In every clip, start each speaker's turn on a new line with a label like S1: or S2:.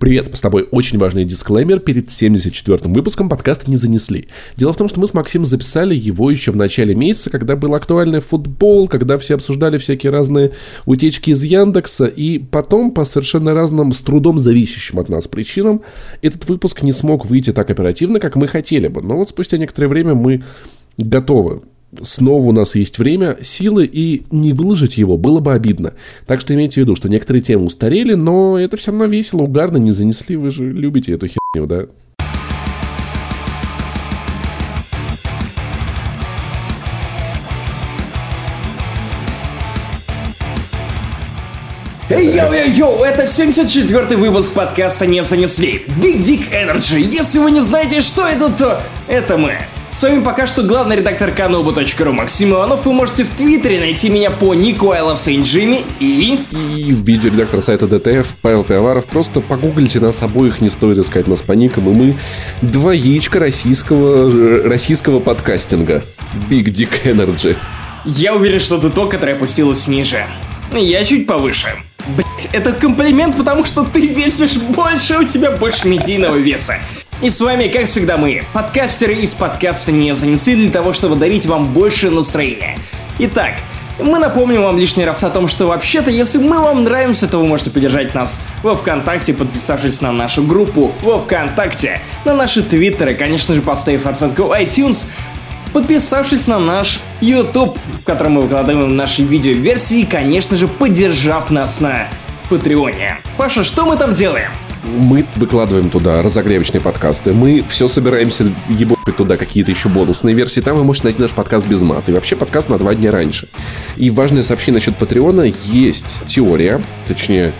S1: Привет, с тобой очень важный дисклеймер перед 74-м выпуском подкаста «Не занесли». Дело в том, что мы с Максимом записали его еще в начале месяца, когда был актуальный футбол, когда все обсуждали всякие разные утечки из Яндекса, и потом, по совершенно разным, с трудом зависящим от нас причинам, этот выпуск не смог выйти так оперативно, как мы хотели бы. Но вот спустя некоторое время мы готовы снова у нас есть время, силы, и не выложить его было бы обидно. Так что имейте в виду, что некоторые темы устарели, но это все равно весело, угарно, не занесли. Вы же любите эту херню, да?
S2: Йоу-йоу-йоу, это 74-й выпуск подкаста «Не занесли». Big Dick Energy. Если вы не знаете, что это, то это мы. С вами пока что главный редактор kanobu.ru Максим Иванов. Вы можете в Твиттере найти меня по нику I love Saint Jimmy и...
S1: И видеоредактор сайта DTF Павел Пиаваров. Просто погуглите нас обоих, не стоит искать нас по никам. И мы два яичка российского, российского подкастинга. Big Dick Energy.
S2: Я уверен, что ты то, которое опустилось ниже. Я чуть повыше. Блять, это комплимент, потому что ты весишь больше, у тебя больше медийного веса. И с вами, как всегда, мы, подкастеры из подкаста «Не занесли» для того, чтобы дарить вам больше настроения. Итак, мы напомним вам лишний раз о том, что вообще-то, если мы вам нравимся, то вы можете поддержать нас во Вконтакте, подписавшись на нашу группу во Вконтакте, на наши твиттеры, конечно же, поставив оценку в iTunes, подписавшись на наш YouTube, в котором мы выкладываем наши видеоверсии, и, конечно же, поддержав нас на Патреоне. Паша, что мы там делаем?
S1: Мы выкладываем туда разогревочные подкасты, мы все собираемся ебать туда какие-то еще бонусные версии, там вы можете найти наш подкаст без мата, и вообще подкаст на два дня раньше. И важное сообщение насчет Патреона, есть теория, точнее,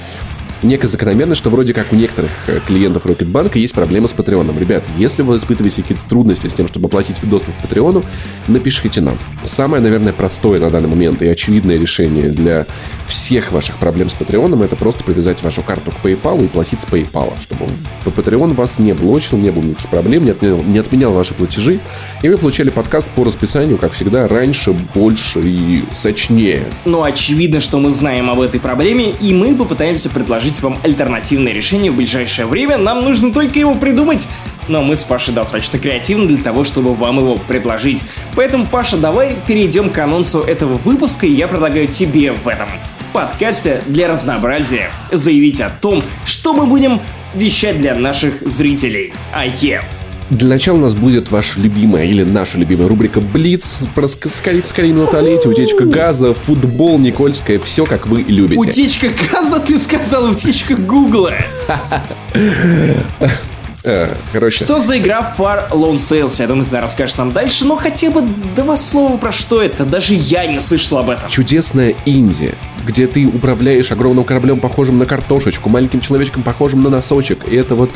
S1: некая закономерность, что вроде как у некоторых э, клиентов Рокетбанка есть проблемы с Патреоном. Ребят, если вы испытываете какие-то трудности с тем, чтобы оплатить доступ к Патреону, напишите нам. Самое, наверное, простое на данный момент и очевидное решение для всех ваших проблем с Патреоном это просто привязать вашу карту к PayPal и платить с PayPal, чтобы по Patreon вас не блочил, не было никаких проблем, не отменял, не отменял ваши платежи, и вы получали подкаст по расписанию, как всегда, раньше, больше и сочнее.
S2: Ну, очевидно, что мы знаем об этой проблеме, и мы попытаемся предложить предложить вам альтернативное решение в ближайшее время, нам нужно только его придумать. Но мы с Пашей достаточно креативны для того, чтобы вам его предложить. Поэтому, Паша, давай перейдем к анонсу этого выпуска, и я предлагаю тебе в этом подкасте для разнообразия заявить о том, что мы будем вещать для наших зрителей. А е.
S1: Для начала у нас будет ваша любимая или наша любимая рубрика Блиц, скорее, скорее минутолетие, утечка газа, футбол, Никольская, все как вы любите.
S2: Утечка газа, ты сказал, утечка Гугла.
S1: Э, короче.
S2: Что за игра Far Lone Sales? Я думаю, ты расскажешь нам дальше, но хотя бы два слова про что это. Даже я не слышал об этом.
S1: Чудесная Индия, где ты управляешь огромным кораблем, похожим на картошечку, маленьким человечком, похожим на носочек. И это вот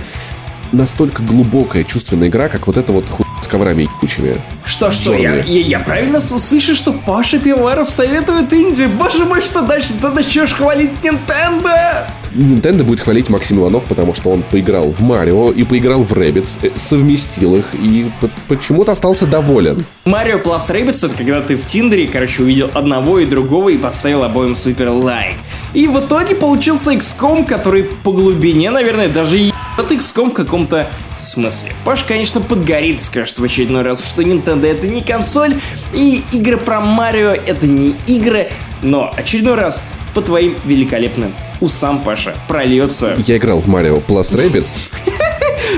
S1: настолько глубокая чувственная игра, как вот это вот хуй с коврами ебучими.
S2: Что, что, я, я, я правильно слышу, что Паша Пиваров советует Инди? Боже мой, что дальше? Ты начнешь хвалить Nintendo?
S1: Nintendo будет хвалить Максим Иванов, потому что он поиграл в Марио и поиграл в э, совместил их и почему-то остался доволен.
S2: Марио Plus Rabbids это когда ты в Тиндере, короче, увидел одного и другого и поставил обоим супер лайк. И в итоге получился XCOM, который по глубине, наверное, даже под XCOM в каком-то смысле. Паш, конечно, подгорит, скажет в очередной раз, что Nintendo это не консоль, и игры про Марио это не игры, но очередной раз по твоим великолепным усам, Паша, прольется...
S1: Я играл в Марио Plus Rabbids.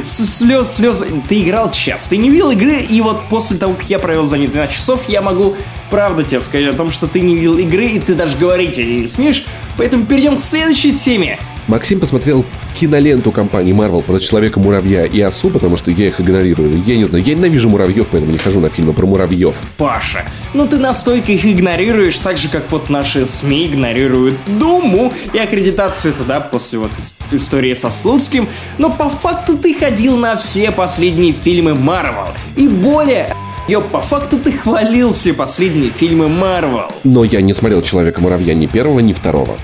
S2: Слез, слез. Ты играл час, ты не видел игры, и вот после того, как я провел за ней 12 часов, я могу правда тебе сказать о том, что ты не видел игры, и ты даже говорить не смеешь. Поэтому перейдем к следующей теме.
S1: Максим посмотрел киноленту компании Marvel про Человека-муравья и Осу, потому что я их игнорирую. Я не знаю, я ненавижу муравьев, поэтому не хожу на фильмы про муравьев.
S2: Паша, ну ты настолько их игнорируешь, так же, как вот наши СМИ игнорируют Думу и аккредитацию туда после вот истории со Слуцким. Но по факту ты ходил на все последние фильмы Marvel. И более, Ё, по факту ты хвалил все последние фильмы Марвел.
S1: Но я не смотрел Человека-муравья ни первого, ни второго.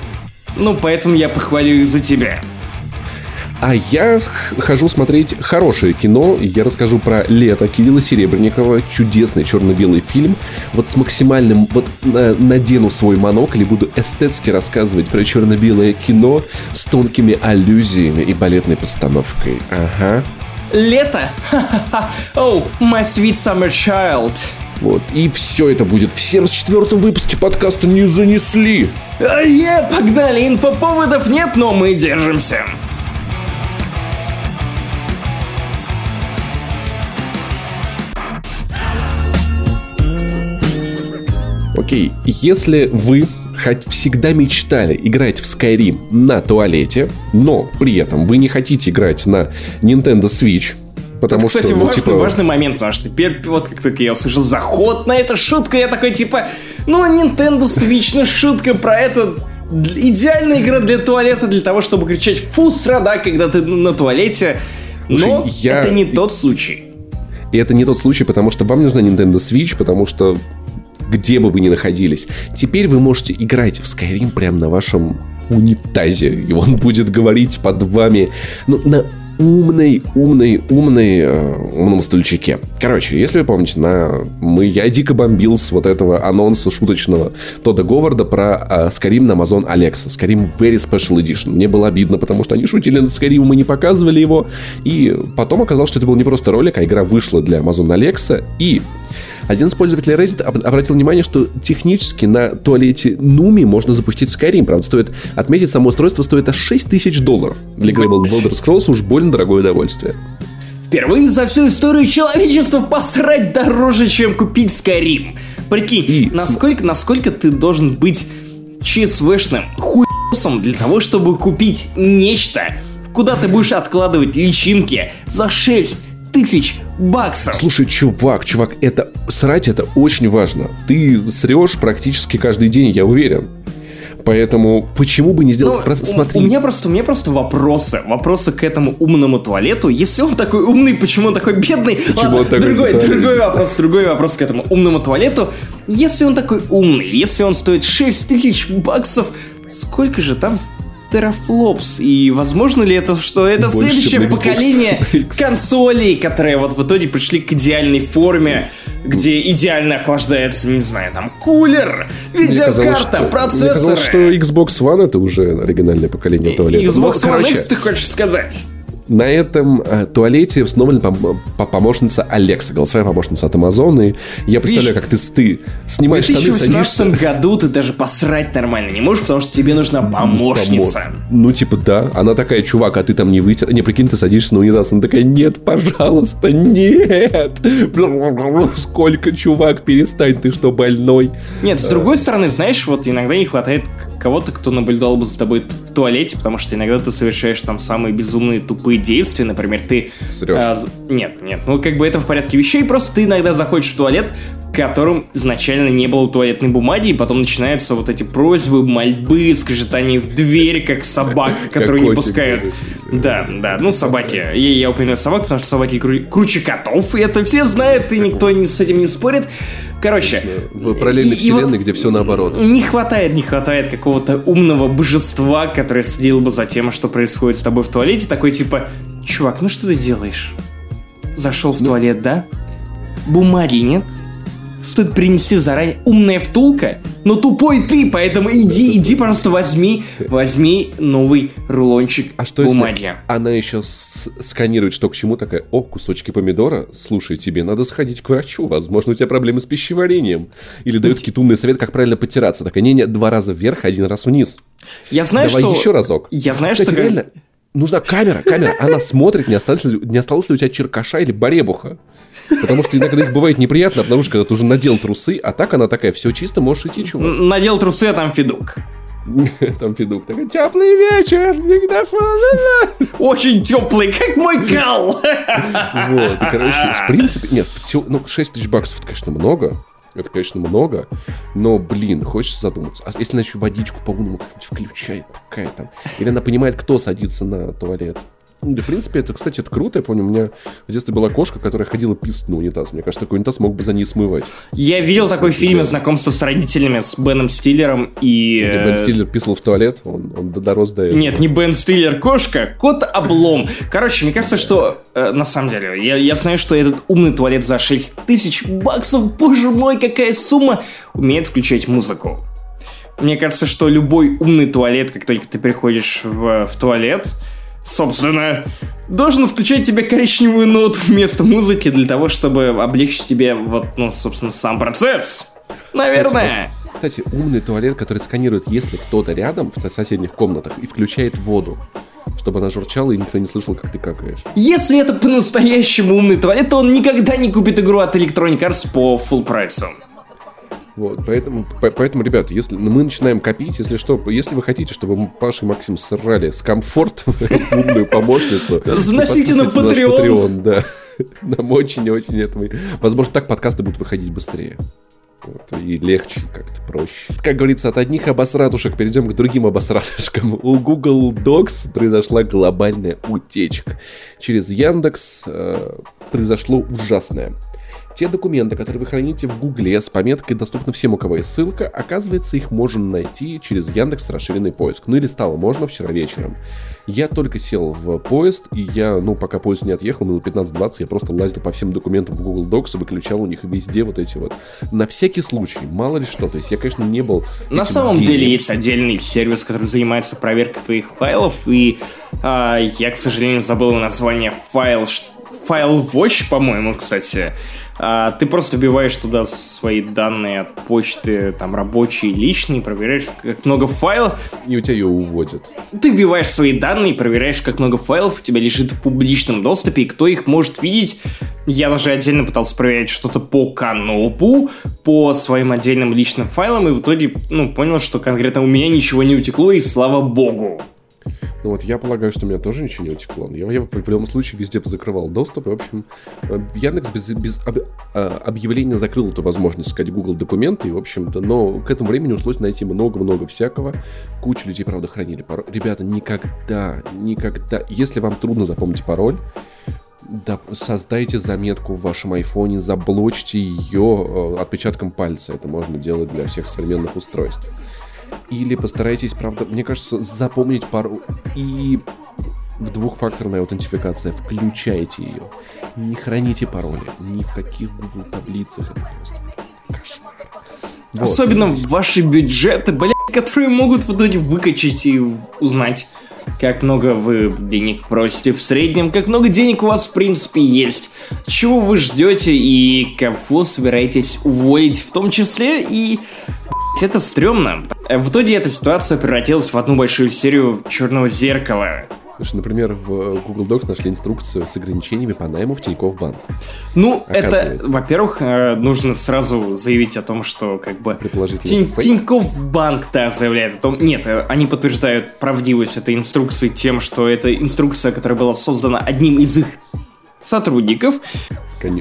S2: Ну, поэтому я похвалю их за тебя.
S1: А я хожу смотреть хорошее кино. Я расскажу про «Лето» Кирилла Серебренникова. Чудесный черно-белый фильм. Вот с максимальным... Вот надену свой монокль и буду эстетски рассказывать про черно-белое кино с тонкими аллюзиями и балетной постановкой. Ага.
S2: Лето? Oh, my sweet summer child.
S1: Вот. И все это будет в 74-м выпуске подкаста «Не занесли».
S2: А е, погнали, инфоповодов нет, но мы держимся.
S1: Окей, если вы хоть всегда мечтали играть в Skyrim на туалете, но при этом вы не хотите играть на Nintendo Switch, Потому
S2: это, кстати,
S1: что,
S2: ну, важный,
S1: типа...
S2: важный момент, потому что теперь, вот как только я услышал заход на эту шутку, я такой, типа, ну, Nintendo Switch, ну, шутка про это идеальная игра для туалета, для того, чтобы кричать «фу, срада», когда ты на туалете, но Слушай, я... это не тот случай.
S1: И это не тот случай, потому что вам нужна Nintendo Switch, потому что где бы вы ни находились. Теперь вы можете играть в Skyrim прямо на вашем унитазе, и он будет говорить под вами, ну, на умный, умный, умный, э, умном стульчике. Короче, если вы помните, на... мы, я дико бомбил с вот этого анонса шуточного Тода Говарда про э, Skyrim на Amazon Alexa. Skyrim Very Special Edition. Мне было обидно, потому что они шутили над Skyrim, мы не показывали его. И потом оказалось, что это был не просто ролик, а игра вышла для Amazon Alexa. И один из пользователей Reddit обратил внимание, что технически на туалете Нуми можно запустить Skyrim. Правда, стоит отметить, само устройство стоит аж 6 тысяч долларов. Для игры Elder Scrolls уж больно дорогое удовольствие.
S2: Впервые за всю историю человечества посрать дороже, чем купить Skyrim. Прикинь, И насколько, насколько ты должен быть ЧСВшным хуесом для того, чтобы купить нечто, куда ты будешь откладывать личинки за 6 тысяч баксов.
S1: Слушай, чувак, чувак, это срать это очень важно. Ты срешь практически каждый день, я уверен. Поэтому почему бы не сделать...
S2: Ну, Смотри. У, у меня просто, у меня просто вопросы. Вопросы к этому умному туалету. Если он такой умный, почему он такой бедный? Почему Ладно, он такой другой, другой вопрос, другой вопрос к этому умному туалету. Если он такой умный, если он стоит 6 тысяч баксов, сколько же там терафлопс. И возможно ли это, что это Больше следующее поколение консолей, которые вот в итоге пришли к идеальной форме, где идеально охлаждается, не знаю, там кулер, видеокарта,
S1: мне
S2: процессоры. Мне
S1: казалось, что Xbox One это уже оригинальное поколение туалета.
S2: Xbox ну, One X, ты хочешь сказать?
S1: На этом э, туалете установлена пом- помощница Алекса, голосовая помощница от Amazon. И я представляю, как ты, ты снимаешь штаны, садишься.
S2: В 2018 году ты даже посрать нормально не можешь, потому что тебе нужна помощница. Помо...
S1: Ну, типа, да. Она такая, чувак, а ты там не вытер. Не, прикинь, ты садишься на унитаз. Она такая, нет, пожалуйста, нет. Сколько, чувак, перестань, ты что, больной?
S2: Нет, с другой стороны, знаешь, вот иногда не хватает кого-то, кто наблюдал бы за тобой в туалете, потому что иногда ты совершаешь там самые безумные, тупые действия. Например, ты... А, нет, нет. Ну, как бы это в порядке вещей, просто ты иногда заходишь в туалет, в котором изначально не было туалетной бумаги, и потом начинаются вот эти просьбы, мольбы, скрежетание в дверь, как собак, которые не пускают. Да, да, ну собаки. Я, я упоминаю собак, потому что собаки круче котов, и это все знают, и никто с этим не спорит. Короче.
S1: В параллельной и, вселенной, и вот где все наоборот.
S2: Не хватает, не хватает какого-то умного божества, которое следило бы за тем, что происходит с тобой в туалете. Такой типа, чувак, ну что ты делаешь? Зашел в ну... туалет, да? Бумаги нет? Стоит принести заранее умная втулка, но тупой ты, поэтому иди, иди, просто возьми, возьми новый рулончик а что бумаги.
S1: Она еще сканирует, что к чему такая, о, кусочки помидора, слушай, тебе надо сходить к врачу, возможно, у тебя проблемы с пищеварением. Или дает какие-то умные советы, как правильно потираться. Так, не, не, два раза вверх, один раз вниз.
S2: Я знаю,
S1: Давай
S2: что...
S1: еще разок.
S2: Я знаю, Кстати, что...
S1: реально, нужна камера, камера. Она смотрит, не осталось, ли, не осталось ли у тебя черкаша или баребуха. Потому что иногда их бывает неприятно обнаружить, когда ты уже надел трусы, а так она такая, все чисто, можешь идти, чувак.
S2: Надел трусы, а там Федук.
S1: Там Федук такой, теплый вечер, диктофон.
S2: Очень теплый, как мой кал.
S1: Вот, короче, в принципе, нет, ну, 6 тысяч баксов, это, конечно, много. Это, конечно, много, но, блин, хочется задуматься. А если она еще водичку по умному включает, такая там. Или она понимает, кто садится на туалет. Да, в принципе, это, кстати, это круто. Я помню, у меня в детстве была кошка, которая ходила писать на унитаз. Мне кажется, такой унитаз мог бы за ней смывать.
S2: Я видел такой фильм «Знакомство с родителями» с Беном Стиллером и...
S1: Где Бен Стиллер писал в туалет, он, он дорос до этого.
S2: Нет, не Бен Стиллер, кошка, кот облом. Короче, мне кажется, что э, на самом деле, я, я знаю, что этот умный туалет за 6 тысяч баксов, боже мой, какая сумма, умеет включать музыку. Мне кажется, что любой умный туалет, как только ты приходишь в, в туалет, собственно, должен включать тебе коричневую ноту вместо музыки для того, чтобы облегчить тебе вот, ну, собственно, сам процесс. Наверное.
S1: Кстати, кстати, умный туалет, который сканирует, если кто-то рядом в соседних комнатах и включает воду чтобы она журчала и никто не слышал, как ты какаешь.
S2: Если это по-настоящему умный туалет, то он никогда не купит игру от Electronic Arts по full прайсу.
S1: Вот, поэтому, по, поэтому, ребят, если мы начинаем копить, если что, если вы хотите, чтобы Паша и Максим срали с комфортом умную помощницу,
S2: заносите на Patreon.
S1: да. Нам очень-очень это мы... Возможно, так подкасты будут выходить быстрее. Вот, и легче, как-то проще. Как говорится, от одних обосратушек перейдем к другим обосратушкам. У Google Docs произошла глобальная утечка. Через Яндекс э, произошло ужасное. Те документы, которые вы храните в Гугле с пометкой «Доступны всем, у кого есть ссылка», оказывается, их можно найти через Яндекс расширенный поиск. Ну или стало можно вчера вечером. Я только сел в поезд, и я, ну, пока поезд не отъехал, минут 15-20, я просто лазил по всем документам в Google Docs, выключал у них везде вот эти вот. На всякий случай, мало ли что. То есть я, конечно, не был...
S2: На самом гением. деле есть отдельный сервис, который занимается проверкой твоих файлов, и а, я, к сожалению, забыл название файл... Файл Watch, по-моему, кстати. А, ты просто вбиваешь туда свои данные от почты, там рабочие, личные, проверяешь, как много файлов.
S1: И у тебя ее уводят.
S2: Ты вбиваешь свои данные, проверяешь, как много файлов у тебя лежит в публичном доступе, и кто их может видеть. Я даже отдельно пытался проверять что-то по канопу, по своим отдельным личным файлам, и в итоге, ну, понял, что конкретно у меня ничего не утекло, и слава богу.
S1: Ну вот я полагаю, что у меня тоже ничего не утекло. Я, я в любом случае везде закрывал доступ. И, в общем, э, Яндекс без, без об, э, объявления закрыл эту возможность искать Google документы. И, в общем-то, но к этому времени удалось найти много-много всякого. Куча людей, правда, хранили пароль. Ребята, никогда, никогда... Если вам трудно запомнить пароль, да, создайте заметку в вашем айфоне, заблочьте ее э, отпечатком пальца. Это можно делать для всех современных устройств. Или постарайтесь, правда, мне кажется, запомнить пару... И в двухфакторная аутентификация, включайте ее. Не храните пароли, ни в каких Google таблицах, это просто кошмар.
S2: Вот. Особенно в ваши бюджеты, блядь, которые могут в итоге выкачать и узнать, как много вы денег просите в среднем, как много денег у вас в принципе есть, чего вы ждете и кого собираетесь уволить в том числе и это стрёмно. В итоге эта ситуация превратилась в одну большую серию черного зеркала.
S1: Слушай, например, в Google Docs нашли инструкцию с ограничениями по найму в Тинькофф Банк.
S2: Ну, это, во-первых, э, нужно сразу заявить о том, что как бы Тинь, Тинькофф Банк, да, заявляет о том... Нет, э, они подтверждают правдивость этой инструкции тем, что это инструкция, которая была создана одним из их сотрудников.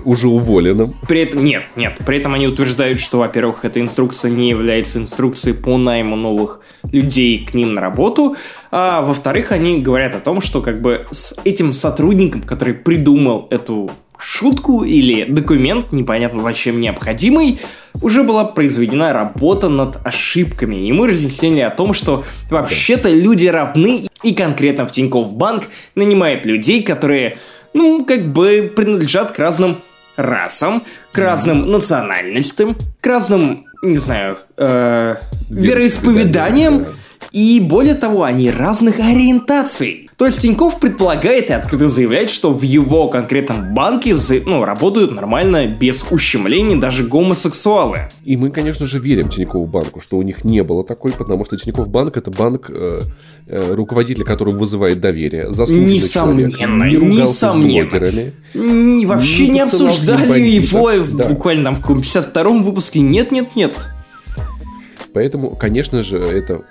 S1: Уже уволенным.
S2: При этом, нет, нет, при этом они утверждают, что, во-первых, эта инструкция не является инструкцией по найму новых людей к ним на работу, а во-вторых, они говорят о том, что как бы с этим сотрудником, который придумал эту шутку или документ, непонятно зачем необходимый, уже была произведена работа над ошибками. И мы разъяснили о том, что вообще-то люди равны, и конкретно в Тинькофф Банк нанимает людей, которые ну, как бы принадлежат к разным расам, к разным национальностям, к разным, не знаю, э, вероисповеданиям. И более того, они разных ориентаций. То есть Тиньков предполагает и открыто заявляет, что в его конкретном банке ну, работают нормально, без ущемлений даже гомосексуалы.
S1: И мы, конечно же, верим Тинькову банку, что у них не было такой, потому что Тиньков банк это банк, э, э, руководитель которого вызывает доверие, заслуженный
S2: несомненно,
S1: человек,
S2: не ругался несомненно. с блогерами. Не, вообще не, не обсуждали его да. буквально там в 52-м выпуске. Нет, нет, нет.
S1: Поэтому, конечно же, это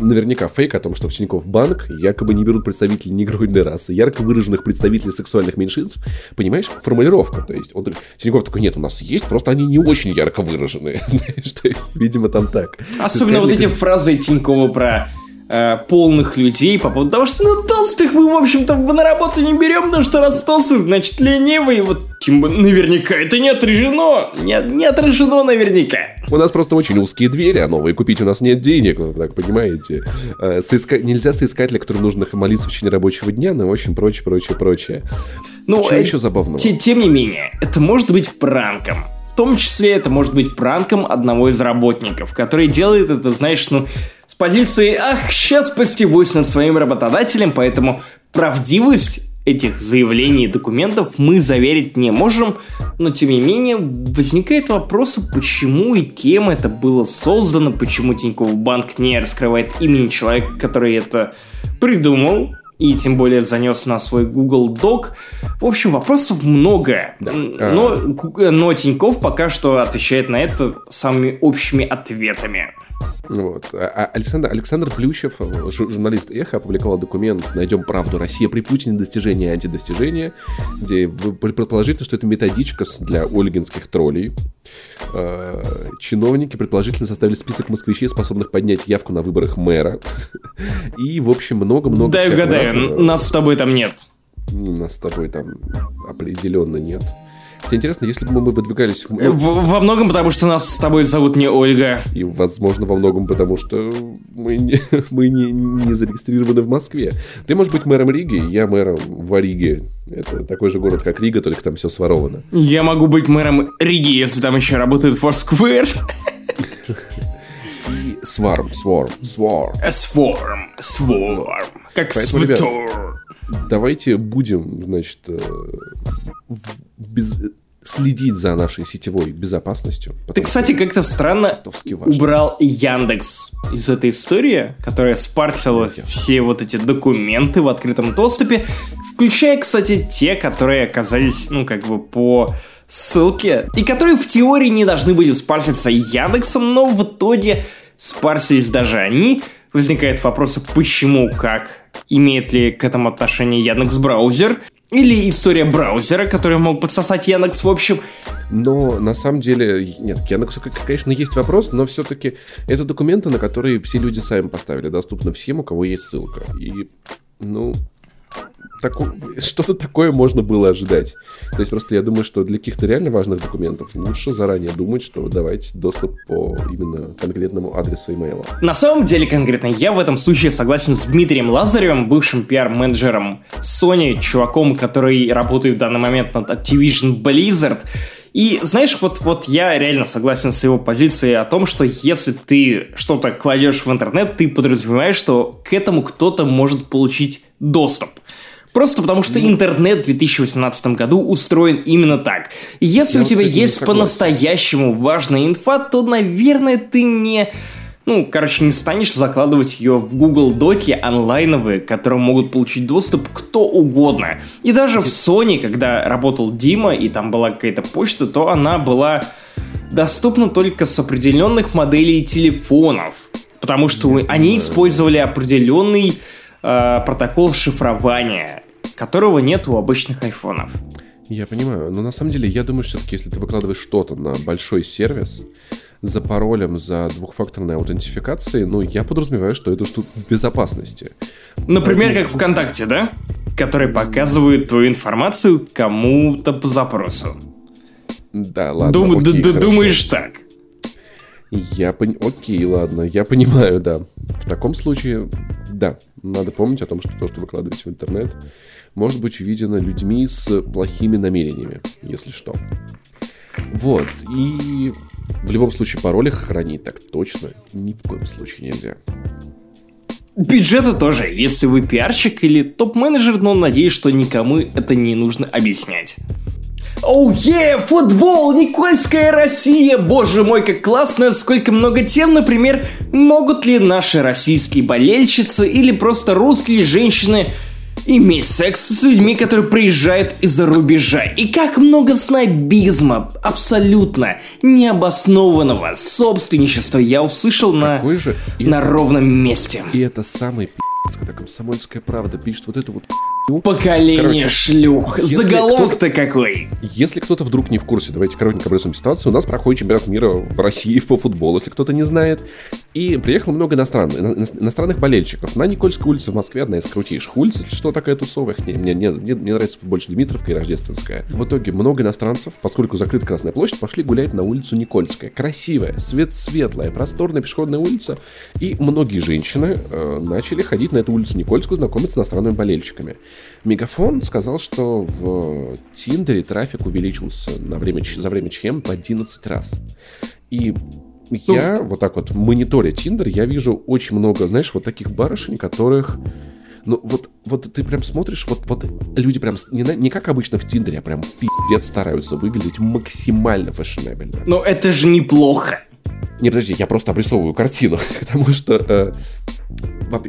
S1: наверняка фейк о том, что в Тинькофф банк якобы не берут представителей негроидной расы, ярко выраженных представителей сексуальных меньшинств. Понимаешь, формулировка. То есть он, Тинькофф такой, нет, у нас есть, просто они не очень ярко выраженные. Знаешь, то есть, видимо, там так.
S2: Особенно вот эти фразы Тинькова про э, полных людей по поводу того, что ну толстых мы, в общем-то, на работу не берем, потому что раз толстый, значит ленивый. Вот тем, наверняка это не отражено. Не, не отражено наверняка.
S1: У нас просто очень узкие двери, а новые купить у нас нет денег, вы так понимаете. Э, соиска... Нельзя соискателя, который нужно молиться в течение рабочего дня, но очень прочее, прочее, прочее.
S2: Ну,
S1: Что
S2: э,
S1: еще забавного?
S2: те- тем не менее, это может быть пранком. В том числе это может быть пранком одного из работников, который делает это, знаешь, ну, с позиции «Ах, сейчас постебусь над своим работодателем», поэтому правдивость этих заявлений и документов мы заверить не можем, но тем не менее возникает вопрос, почему и кем это было создано, почему Тинькофф Банк не раскрывает имени человека, который это придумал, и тем более занес на свой Google Doc. В общем, вопросов много. М,
S1: А.
S2: Но, но Тиньков пока что отвечает на это самыми общими ответами.
S1: Вот. А- а Александр, Александр Плющев, э, жу- журналист «Эхо», опубликовал документ «Найдем правду. Россия при Путине. Достижения и антидостижения», где предположительно, что это методичка для ольгинских троллей. Э, Чиновники предположительно составили список москвичей, способных поднять явку на выборах мэра. И, в общем, много-много
S2: Дай угадаю,
S1: разного.
S2: нас с тобой там нет.
S1: Нас с тобой там определенно нет. Хотя интересно, если бы мы выдвигались в...
S2: Э, в- во многом потому, что нас с тобой зовут не Ольга.
S1: И, возможно, во многом потому, что мы не, мы не, не зарегистрированы в Москве. Ты можешь быть мэром Риги, я мэром в Риге. Это такой же город, как Рига, только там все своровано.
S2: Я могу быть мэром Риги, если там еще работает Foursquare.
S1: Сварм, Сворм, Свор.
S2: Swarm, Swarm. Как
S1: Поэтому, ребят. Давайте будем, значит, э, без- следить за нашей сетевой безопасностью.
S2: Ты, кстати, как-то странно убрал Яндекс из этой истории, которая спарсила все вот эти документы в открытом доступе, включая, кстати, те, которые оказались, ну, как бы по ссылке, и которые в теории не должны были спарситься Яндексом, но в итоге спарсились даже они. Возникает вопрос, почему, как, имеет ли к этому отношение Яндекс браузер, или история браузера, который мог подсосать Яндекс, в общем,
S1: Но на самом деле, нет, к Яндексу, конечно, есть вопрос, но все-таки это документы, на которые все люди сами поставили, доступны всем, у кого есть ссылка. И, ну, тако- что-то такое можно было ожидать. То есть просто я думаю, что для каких-то реально важных документов лучше заранее думать, что давать доступ по именно конкретному адресу имейла.
S2: На самом деле, конкретно, я в этом случае согласен с Дмитрием Лазаревым, бывшим пиар-менеджером Sony, чуваком, который работает в данный момент над Activision Blizzard. И знаешь, вот, вот я реально согласен с его позицией о том, что если ты что-то кладешь в интернет, ты подразумеваешь, что к этому кто-то может получить доступ. Просто потому что интернет в 2018 году устроен именно так. Если
S1: Я
S2: у тебя есть по-настоящему важная инфа, то, наверное, ты не... Ну, короче, не станешь закладывать ее в Google Доки онлайновые, к которым могут получить доступ кто угодно. И даже в Sony, когда работал Дима, и там была какая-то почта, то она была доступна только с определенных моделей телефонов. Потому что они использовали определенный э, протокол шифрования, которого нет у обычных айфонов.
S1: Я понимаю, но на самом деле я думаю, что все-таки, если ты выкладываешь что-то на большой сервис за паролем, за двухфакторной аутентификацией, ну, я подразумеваю, что это что-то в безопасности.
S2: Например, как ВКонтакте, да? Который показывает твою информацию кому-то по запросу.
S1: Да, ладно,
S2: Дум-
S1: окей,
S2: д- думаешь так?
S1: Я пони... Окей, ладно, я понимаю, да. В таком случае, да, надо помнить о том, что то, что выкладываете в интернет, может быть увидено людьми с плохими намерениями, если что. Вот, и в любом случае пароли хранить так точно ни в коем случае нельзя.
S2: Бюджеты тоже, если вы пиарщик или топ-менеджер, но надеюсь, что никому это не нужно объяснять. Оу, е, футбол, Никольская Россия, боже мой, как классно, сколько много тем, например, могут ли наши российские болельщицы или просто русские женщины иметь секс с людьми, которые приезжают из-за рубежа. И как много снобизма, абсолютно необоснованного собственничества я услышал на,
S1: же...
S2: На ровном месте.
S1: и это самый пи***ц, когда комсомольская правда пишет вот это вот.
S2: Поколение
S1: Короче,
S2: шлюх. Заголовок-то какой.
S1: Если кто-то вдруг не в курсе, давайте коротенько обрисуем ситуацию. У нас проходит чемпионат мира в России по футболу, если кто-то не знает. И приехало много иностранных, иностранных болельщиков. На Никольской улице в Москве одна из крутейших улиц. Что, такая тусовая. Мне, мне, мне, мне нравится больше Дмитровка и Рождественская. В итоге много иностранцев, поскольку закрыта Красная площадь, пошли гулять на улицу Никольская. Красивая, свет светлая, просторная пешеходная улица. И многие женщины э, начали ходить на эту улицу Никольскую, знакомиться с иностранными болельщиками. Мегафон сказал, что в Тиндере трафик увеличился на время, за время ЧМ в 11 раз. И ну, я вот так вот мониторя Тиндер, я вижу очень много, знаешь, вот таких барышень, которых ну, вот, вот ты прям смотришь, вот, вот люди прям не, не как обычно в Тиндере, а прям пиздец стараются выглядеть максимально фэшнебельно.
S2: Но это же неплохо.
S1: Не, подожди, я просто обрисовываю картину, потому что э,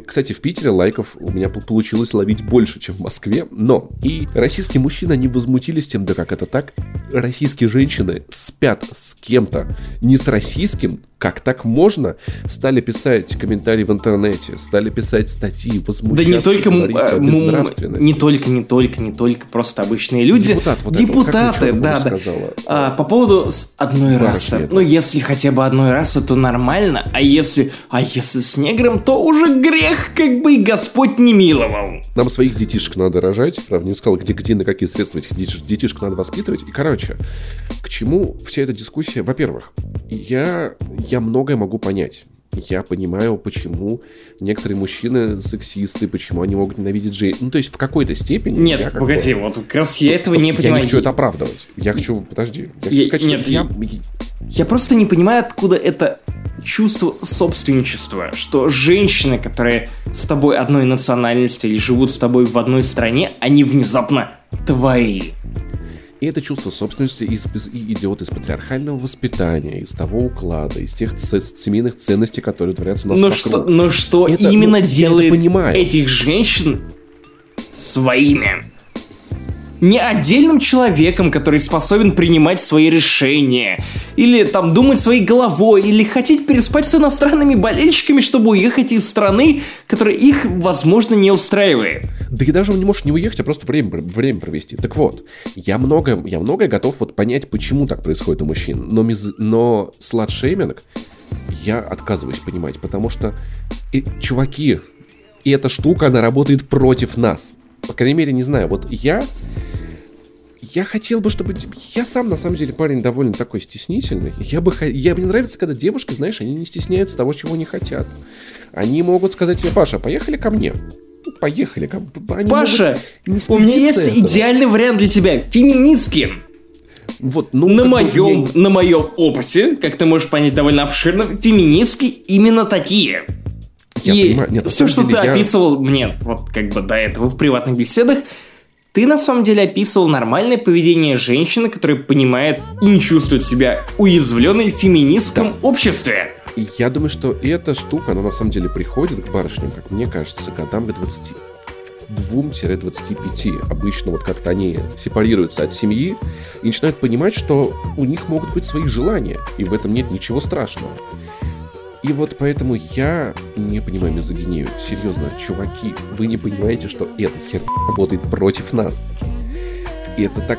S1: кстати, в Питере лайков у меня получилось ловить больше, чем в Москве, но и российские мужчины, они возмутились тем, да как это так, российские женщины спят с кем-то, не с российским, как так можно, стали писать комментарии в интернете, стали писать статьи, возмущаться,
S2: да не только, а, не только, не только, не только просто обычные люди. Депутат, вот Депутаты, это, да, да. А, по поводу одной расы. Ну, если хотя бы одной расы, то нормально, а если, а если с негром, то уже грех, как бы и Господь не миловал.
S1: Нам своих детишек надо рожать, правда, не сказал, где, где, на какие средства этих детишек надо воспитывать. И, короче, к чему вся эта дискуссия? Во-первых, я, я многое могу понять. Я понимаю, почему некоторые мужчины сексисты, почему они могут ненавидеть Джей. Ну, то есть в какой-то степени...
S2: Нет, я погоди, бы... вот как раз я этого не понимаю.
S1: Я не хочу это оправдывать. Я хочу... Подожди. Я хочу
S2: я, сказать, нет, я... Я просто не понимаю, откуда это чувство собственничества, что женщины, которые с тобой одной национальности или живут с тобой в одной стране, они внезапно твои.
S1: И это чувство собственности из, из, идет из патриархального воспитания, из того уклада, из тех ц- семейных ценностей, которые творятся у нас
S2: но вокруг. Что, но что это, именно ну, делает этих женщин своими? Не отдельным человеком, который способен принимать свои решения, или там думать своей головой, или хотеть переспать с иностранными болельщиками, чтобы уехать из страны, которая их, возможно, не устраивает.
S1: Да и даже он не может не уехать, а просто время, время провести. Так вот, я много, я многое готов вот понять, почему так происходит у мужчин, но, миз, но сладшейминг я отказываюсь понимать, потому что и, чуваки, и эта штука, она работает против нас. По крайней мере, не знаю, вот я я хотел бы, чтобы... Я сам, на самом деле, парень довольно такой стеснительный. Я бы... Я... Мне нравится, когда девушки, знаешь, они не стесняются того, чего не хотят. Они могут сказать тебе, Паша, поехали ко мне. Поехали.
S2: Они Паша, у меня есть этого. идеальный вариант для тебя. Феминистки. Вот, ну, на моем, я... на моем опыте, как ты можешь понять довольно обширно, феминистки именно такие. Я и понимаю. Нет, все, что ты я... описывал мне вот как бы до этого в приватных беседах, ты на самом деле описывал нормальное поведение женщины, которая понимает и не чувствует себя уязвленной в феминистском да. обществе.
S1: Я думаю, что эта штука, она на самом деле приходит к барышням, как мне кажется, годам к 20 2-25 обычно вот как-то они сепарируются от семьи и начинают понимать, что у них могут быть свои желания, и в этом нет ничего страшного. И вот поэтому я не понимаю мизогинию. Серьезно, чуваки, вы не понимаете, что эта херня работает против нас. И это так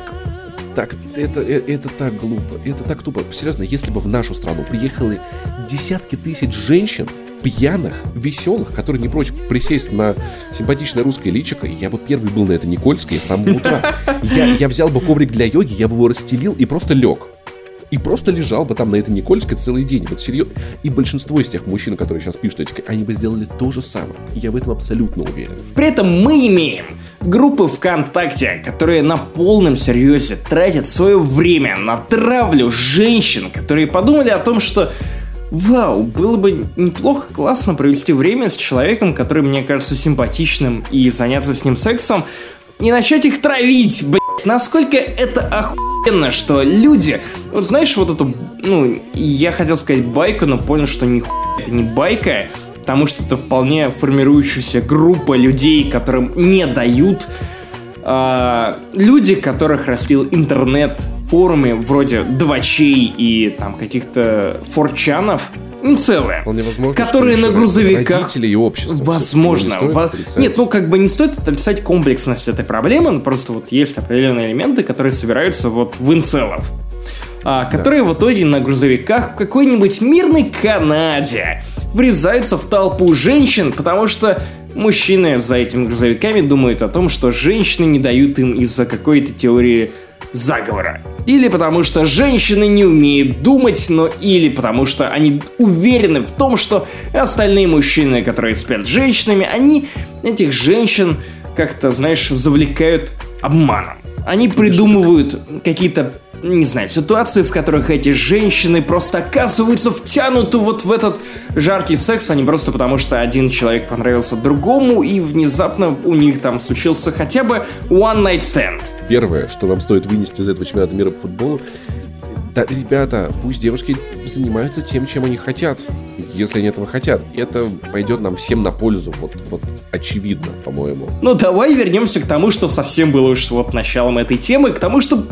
S1: так, это, это, это так глупо, это так тупо. Серьезно, если бы в нашу страну приехали десятки тысяч женщин, пьяных, веселых, которые не прочь присесть на симпатичное русское личико, я бы первый был на это Никольское с самого утра. Я, я взял бы коврик для йоги, я бы его расстелил и просто лег и просто лежал бы там на этой Никольской целый день. Вот серьезно. И большинство из тех мужчин, которые сейчас пишут эти, они бы сделали то же самое. Я в этом абсолютно уверен.
S2: При этом мы имеем группы ВКонтакте, которые на полном серьезе тратят свое время на травлю женщин, которые подумали о том, что Вау, было бы неплохо, классно провести время с человеком, который мне кажется симпатичным, и заняться с ним сексом, и начать их травить, блять. Насколько это охуенно, что люди... Вот знаешь, вот эту... Ну, я хотел сказать байку, но понял, что ни это не байка, потому что это вполне формирующаяся группа людей, которым не дают э, люди, которых растил интернет, форумы вроде двачей и там каких-то форчанов, целое. Вполне возможно, которые на грузовиках...
S1: Родители и общество.
S2: Возможно. Во... Нет, ну как бы не стоит отрицать комплексность этой проблемы, но просто вот есть определенные элементы, которые собираются вот в инцелов. А, которые да. в итоге на грузовиках в какой-нибудь мирной Канаде врезаются в толпу женщин, потому что мужчины за этими грузовиками думают о том, что женщины не дают им из-за какой-то теории заговора. Или потому что женщины не умеют думать, но или потому что они уверены в том, что остальные мужчины, которые спят с женщинами, они этих женщин как-то, знаешь, завлекают обманом. Они придумывают какие-то не знаю, ситуации, в которых эти женщины просто оказываются втянуты вот в этот жаркий секс, а не просто потому, что один человек понравился другому, и внезапно у них там случился хотя бы one night stand.
S1: Первое, что вам стоит вынести из этого чемпионата мира по футболу, да, ребята, пусть девушки занимаются тем, чем они хотят, если они этого хотят. Это пойдет нам всем на пользу, вот, вот очевидно, по-моему.
S2: Ну, давай вернемся к тому, что совсем было уж вот началом этой темы, к тому, что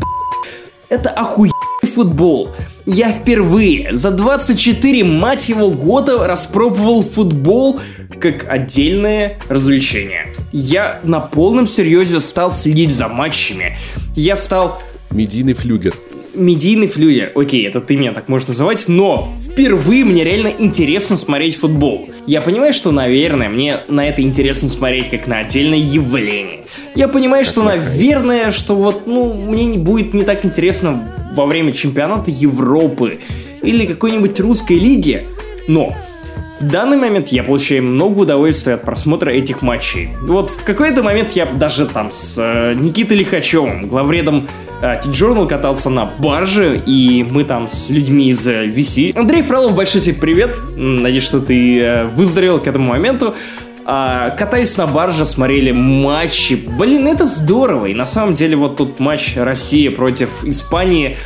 S2: это охуенный футбол. Я впервые за 24, мать его, года распробовал футбол как отдельное развлечение. Я на полном серьезе стал следить за матчами. Я стал...
S1: Медийный флюгер
S2: медийный флюгер. Окей, это ты меня так можешь называть, но впервые мне реально интересно смотреть футбол. Я понимаю, что, наверное, мне на это интересно смотреть как на отдельное явление. Я понимаю, что, наверное, что вот, ну, мне будет не так интересно во время чемпионата Европы или какой-нибудь русской лиги, но данный момент я получаю много удовольствия от просмотра этих матчей. Вот в какой-то момент я даже там с э, Никитой Лихачевым, главредом э, T-Journal катался на барже, и мы там с людьми из э, VC. Андрей Фролов, большой тебе привет. Надеюсь, что ты э, выздоровел к этому моменту. А, катаясь на барже, смотрели матчи. Блин, это здорово. И на самом деле вот тут матч России против Испании.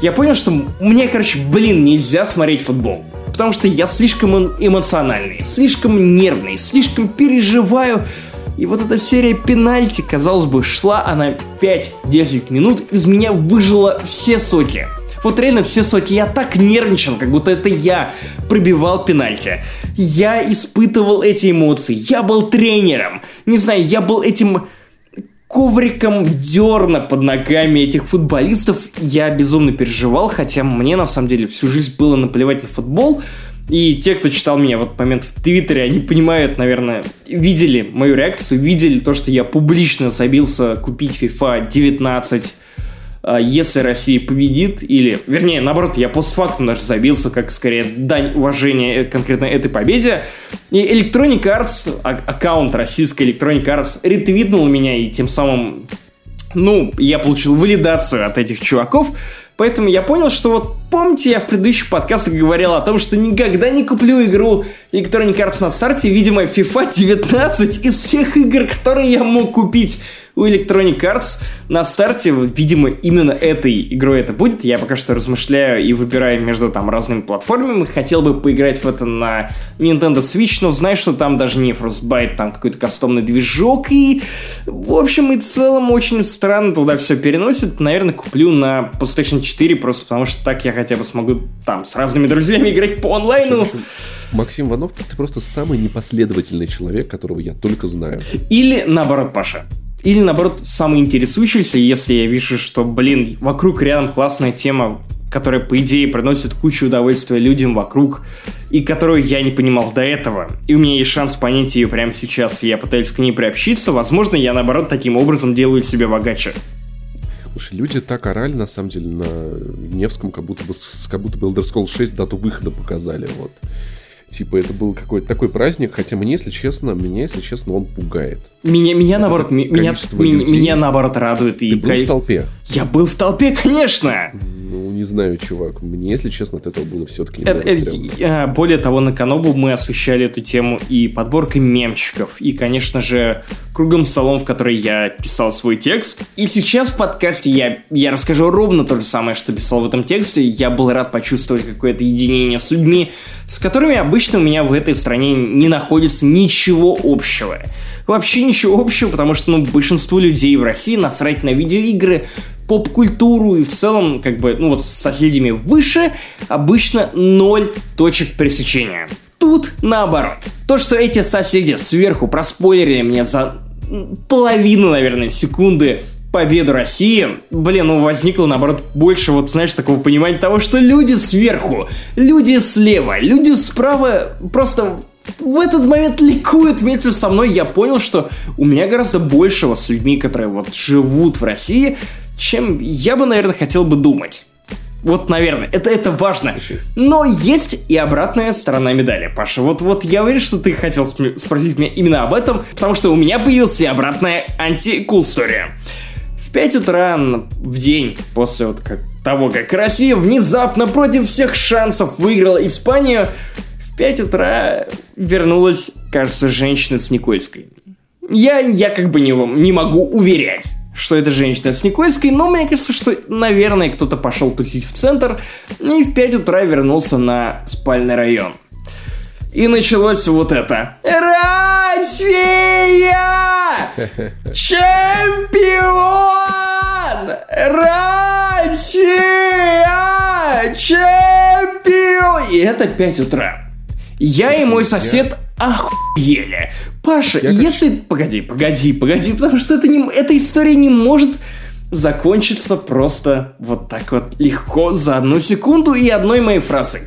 S2: Я понял, что мне, короче, блин, нельзя смотреть футбол потому что я слишком эмоциональный, слишком нервный, слишком переживаю. И вот эта серия пенальти, казалось бы, шла она 5-10 минут, из меня выжила все соки. Вот реально все соки. Я так нервничал, как будто это я пробивал пенальти. Я испытывал эти эмоции. Я был тренером. Не знаю, я был этим ковриком дерна под ногами этих футболистов. Я безумно переживал, хотя мне на самом деле всю жизнь было наплевать на футбол. И те, кто читал меня в этот момент в Твиттере, они понимают, наверное, видели мою реакцию, видели то, что я публично забился купить FIFA 19 а, если Россия победит, или, вернее, наоборот, я постфактум даже забился, как скорее дань уважения конкретно этой победе. И Electronic Arts, а, аккаунт российской Electronic Arts, ретвитнул меня, и тем самым, ну, я получил валидацию от этих чуваков, Поэтому я понял, что вот помните, я в предыдущих подкастах говорил о том, что никогда не куплю игру Electronic Arts на старте, видимо, FIFA 19 из всех игр, которые я мог купить у Electronic Arts на старте, видимо, именно этой игрой это будет. Я пока что размышляю и выбираю между там разными платформами. Хотел бы поиграть в это на Nintendo Switch, но знаю, что там даже не Frostbite, там какой-то кастомный движок. И, в общем и целом, очень странно туда все переносит. Наверное, куплю на PlayStation 4, просто потому что так я хотя бы смогу там с разными друзьями играть по онлайну.
S1: Максим Ванов, ты просто самый непоследовательный человек, которого я только знаю.
S2: Или наоборот, Паша. Или, наоборот, самый интересующийся, если я вижу, что, блин, вокруг рядом классная тема, которая, по идее, приносит кучу удовольствия людям вокруг, и которую я не понимал до этого. И у меня есть шанс понять ее прямо сейчас, и я пытаюсь к ней приобщиться. Возможно, я, наоборот, таким образом делаю себя богаче.
S1: Слушай, люди так орали, на самом деле, на Невском, как будто бы, как будто бы Elder Scrolls 6 дату выхода показали, вот. Типа, это был какой-то такой праздник, хотя мне, если честно, меня, если честно, он пугает.
S2: Меня, меня наоборот, меня, меня, меня наоборот радует.
S1: Ты и был в толпе?
S2: Я был в толпе, конечно!
S1: Ну, не знаю, чувак. Мне, если честно, от этого было все-таки
S2: это, э, Более того, на Канобу мы освещали эту тему и подборкой мемчиков, и, конечно же, кругом столом, в который я писал свой текст. И сейчас в подкасте я, я расскажу ровно то же самое, что писал в этом тексте. Я был рад почувствовать какое-то единение с людьми, с которыми обычно у меня в этой стране не находится ничего общего. Вообще ничего общего, потому что ну, большинству людей в России насрать на видеоигры, поп-культуру и в целом, как бы, ну вот с соседями выше обычно ноль точек пересечения. Тут наоборот. То, что эти соседи сверху проспойлерили мне за половину, наверное, секунды победу России, блин, ну возникло, наоборот, больше, вот, знаешь, такого понимания того, что люди сверху, люди слева, люди справа просто в этот момент ликуют вместе со мной. Я понял, что у меня гораздо большего с людьми, которые вот живут в России, чем я бы, наверное, хотел бы думать. Вот, наверное, это, это важно. Но есть и обратная сторона медали, Паша. Вот, вот я уверен, что ты хотел спросить меня именно об этом, потому что у меня появилась и обратная анти-кул история. В 5 утра в день после вот как того, как Россия внезапно против всех шансов выиграла Испанию, в 5 утра вернулась, кажется, женщина с Никольской. Я, я как бы не, не могу уверять, что это женщина с Никольской, но мне кажется, что, наверное, кто-то пошел тусить в центр и в 5 утра вернулся на спальный район. И началось вот это. Россия! Чемпион! Россия! Чемпион! И это 5 утра. Я и мой сосед охуели. Паша, я если... Как... Погоди, погоди, погоди, потому что это не... эта история не может закончиться просто вот так вот легко за одну секунду и одной моей фразой.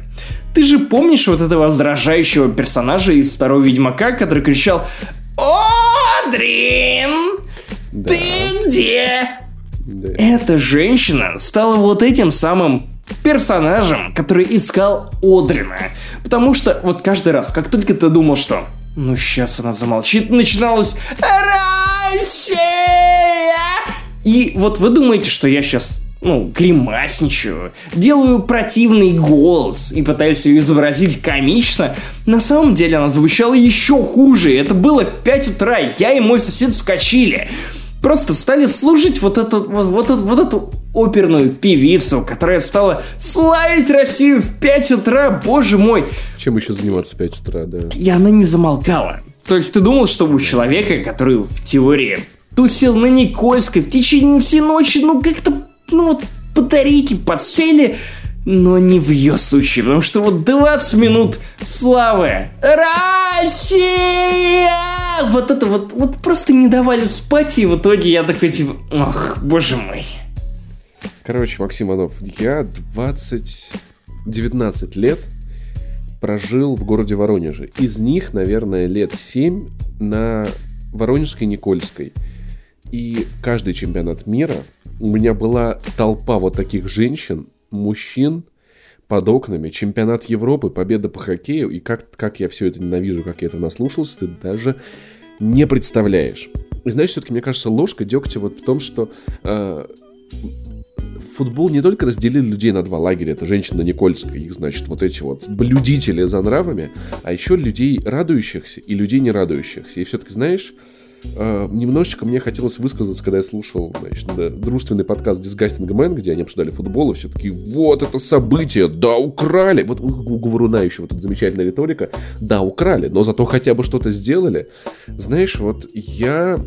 S2: Ты же помнишь вот этого раздражающего персонажа из второго Ведьмака, который кричал «Одрин! Да. Ты где?» да. Эта женщина стала вот этим самым персонажем, который искал Одрина. Потому что вот каждый раз, как только ты думал, что ну сейчас она замолчит, начиналась Россия! И вот вы думаете, что я сейчас ну, гримасничаю, делаю противный голос и пытаюсь ее изобразить комично, на самом деле она звучала еще хуже. Это было в 5 утра, я и мой сосед вскочили просто стали слушать вот, этот, вот, вот, вот эту оперную певицу, которая стала славить Россию в 5 утра, боже мой.
S1: Чем еще заниматься в 5 утра, да?
S2: И она не замолкала. То есть ты думал, что у человека, который в теории тусил на Никольской в течение всей ночи, ну как-то, ну вот батарейки подсели, но не в ее случае, потому что вот 20 минут славы. Россия! Вот это вот, вот просто не давали спать, и в итоге я такой типа, ох, боже мой.
S1: Короче, Максим Иванов, я 20... 19 лет прожил в городе Воронеже. Из них, наверное, лет 7 на Воронежской Никольской. И каждый чемпионат мира у меня была толпа вот таких женщин, мужчин под окнами, чемпионат Европы, победа по хоккею, и как, как я все это ненавижу, как я это наслушался, ты даже не представляешь. И знаешь, все-таки, мне кажется, ложка дегтя вот в том, что э, футбол не только разделил людей на два лагеря, это женщина Никольская, их, значит, вот эти вот блюдители за нравами, а еще людей радующихся и людей не радующихся. И все-таки, знаешь, немножечко мне хотелось высказаться, когда я слушал значит, да, дружественный подкаст Disgusting Man, где они обсуждали футбол, и все таки вот это событие, да, украли. Вот у Говоруна еще вот эта замечательная риторика, да, украли, но зато хотя бы что-то сделали. Знаешь, вот я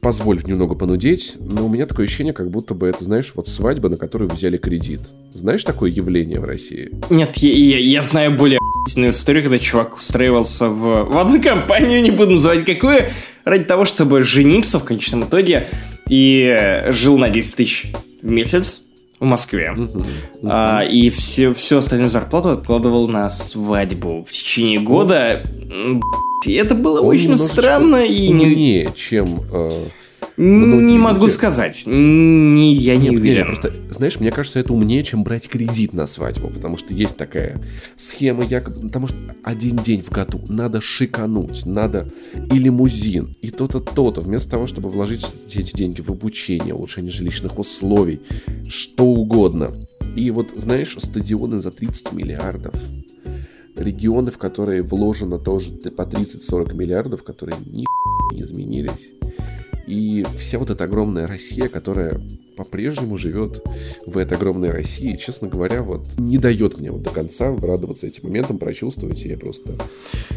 S1: позволь немного понудеть, но у меня такое ощущение, как будто бы это, знаешь, вот свадьба, на которую взяли кредит. Знаешь такое явление в России?
S2: Нет, я, я, я знаю более историю, когда чувак устраивался в, в одну компанию, не буду называть какую, ради того, чтобы жениться в конечном итоге и жил на 10 тысяч в месяц в Москве. Uh-huh, uh-huh. А, и все, всю остальную зарплату откладывал на свадьбу в течение года. И это было Он очень странно и
S1: не... чем э,
S2: не могу сказать. Не, я не Нет, уверен.
S1: просто, знаешь, мне кажется, это умнее, чем брать кредит на свадьбу, потому что есть такая схема, якобы, потому что один день в году надо шикануть, надо и лимузин, и то-то, то-то, вместо того, чтобы вложить эти деньги в обучение, улучшение жилищных условий, что угодно. И вот, знаешь, стадионы за 30 миллиардов, регионы, в которые вложено тоже по 30-40 миллиардов, которые ни не изменились. И вся вот эта огромная Россия, которая по-прежнему живет в этой огромной России, честно говоря, вот не дает мне вот до конца радоваться этим моментом, прочувствовать, и я просто...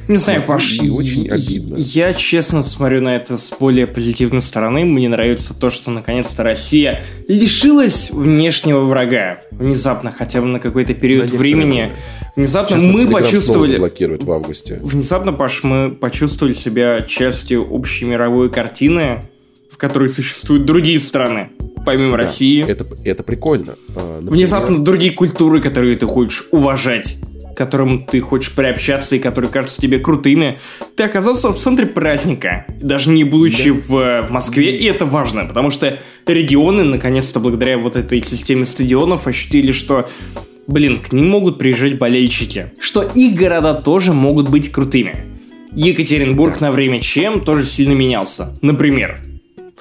S2: Не знаю, Паш, и очень обидно. Я, честно, смотрю на это с более позитивной стороны. Мне нравится то, что наконец-то Россия лишилась внешнего врага. Внезапно, хотя бы на какой-то период на времени. Внезапно Сейчас мы почувствовали...
S1: блокируют в августе.
S2: Внезапно, Паш, мы почувствовали себя частью общей мировой картины, которой существуют другие страны, помимо
S1: Да,
S2: России.
S1: Это, это прикольно. А, например,
S2: Внезапно другие культуры, которые ты хочешь уважать, которым ты хочешь приобщаться и которые кажутся тебе крутыми, ты оказался в центре праздника, даже не будучи в э, Москве, и это важно, потому что регионы, наконец-то, благодаря вот этой системе стадионов, ощутили, что Блин, к ним могут приезжать болельщики. Что их города тоже могут быть крутыми. Екатеринбург на время чем тоже сильно менялся. Например,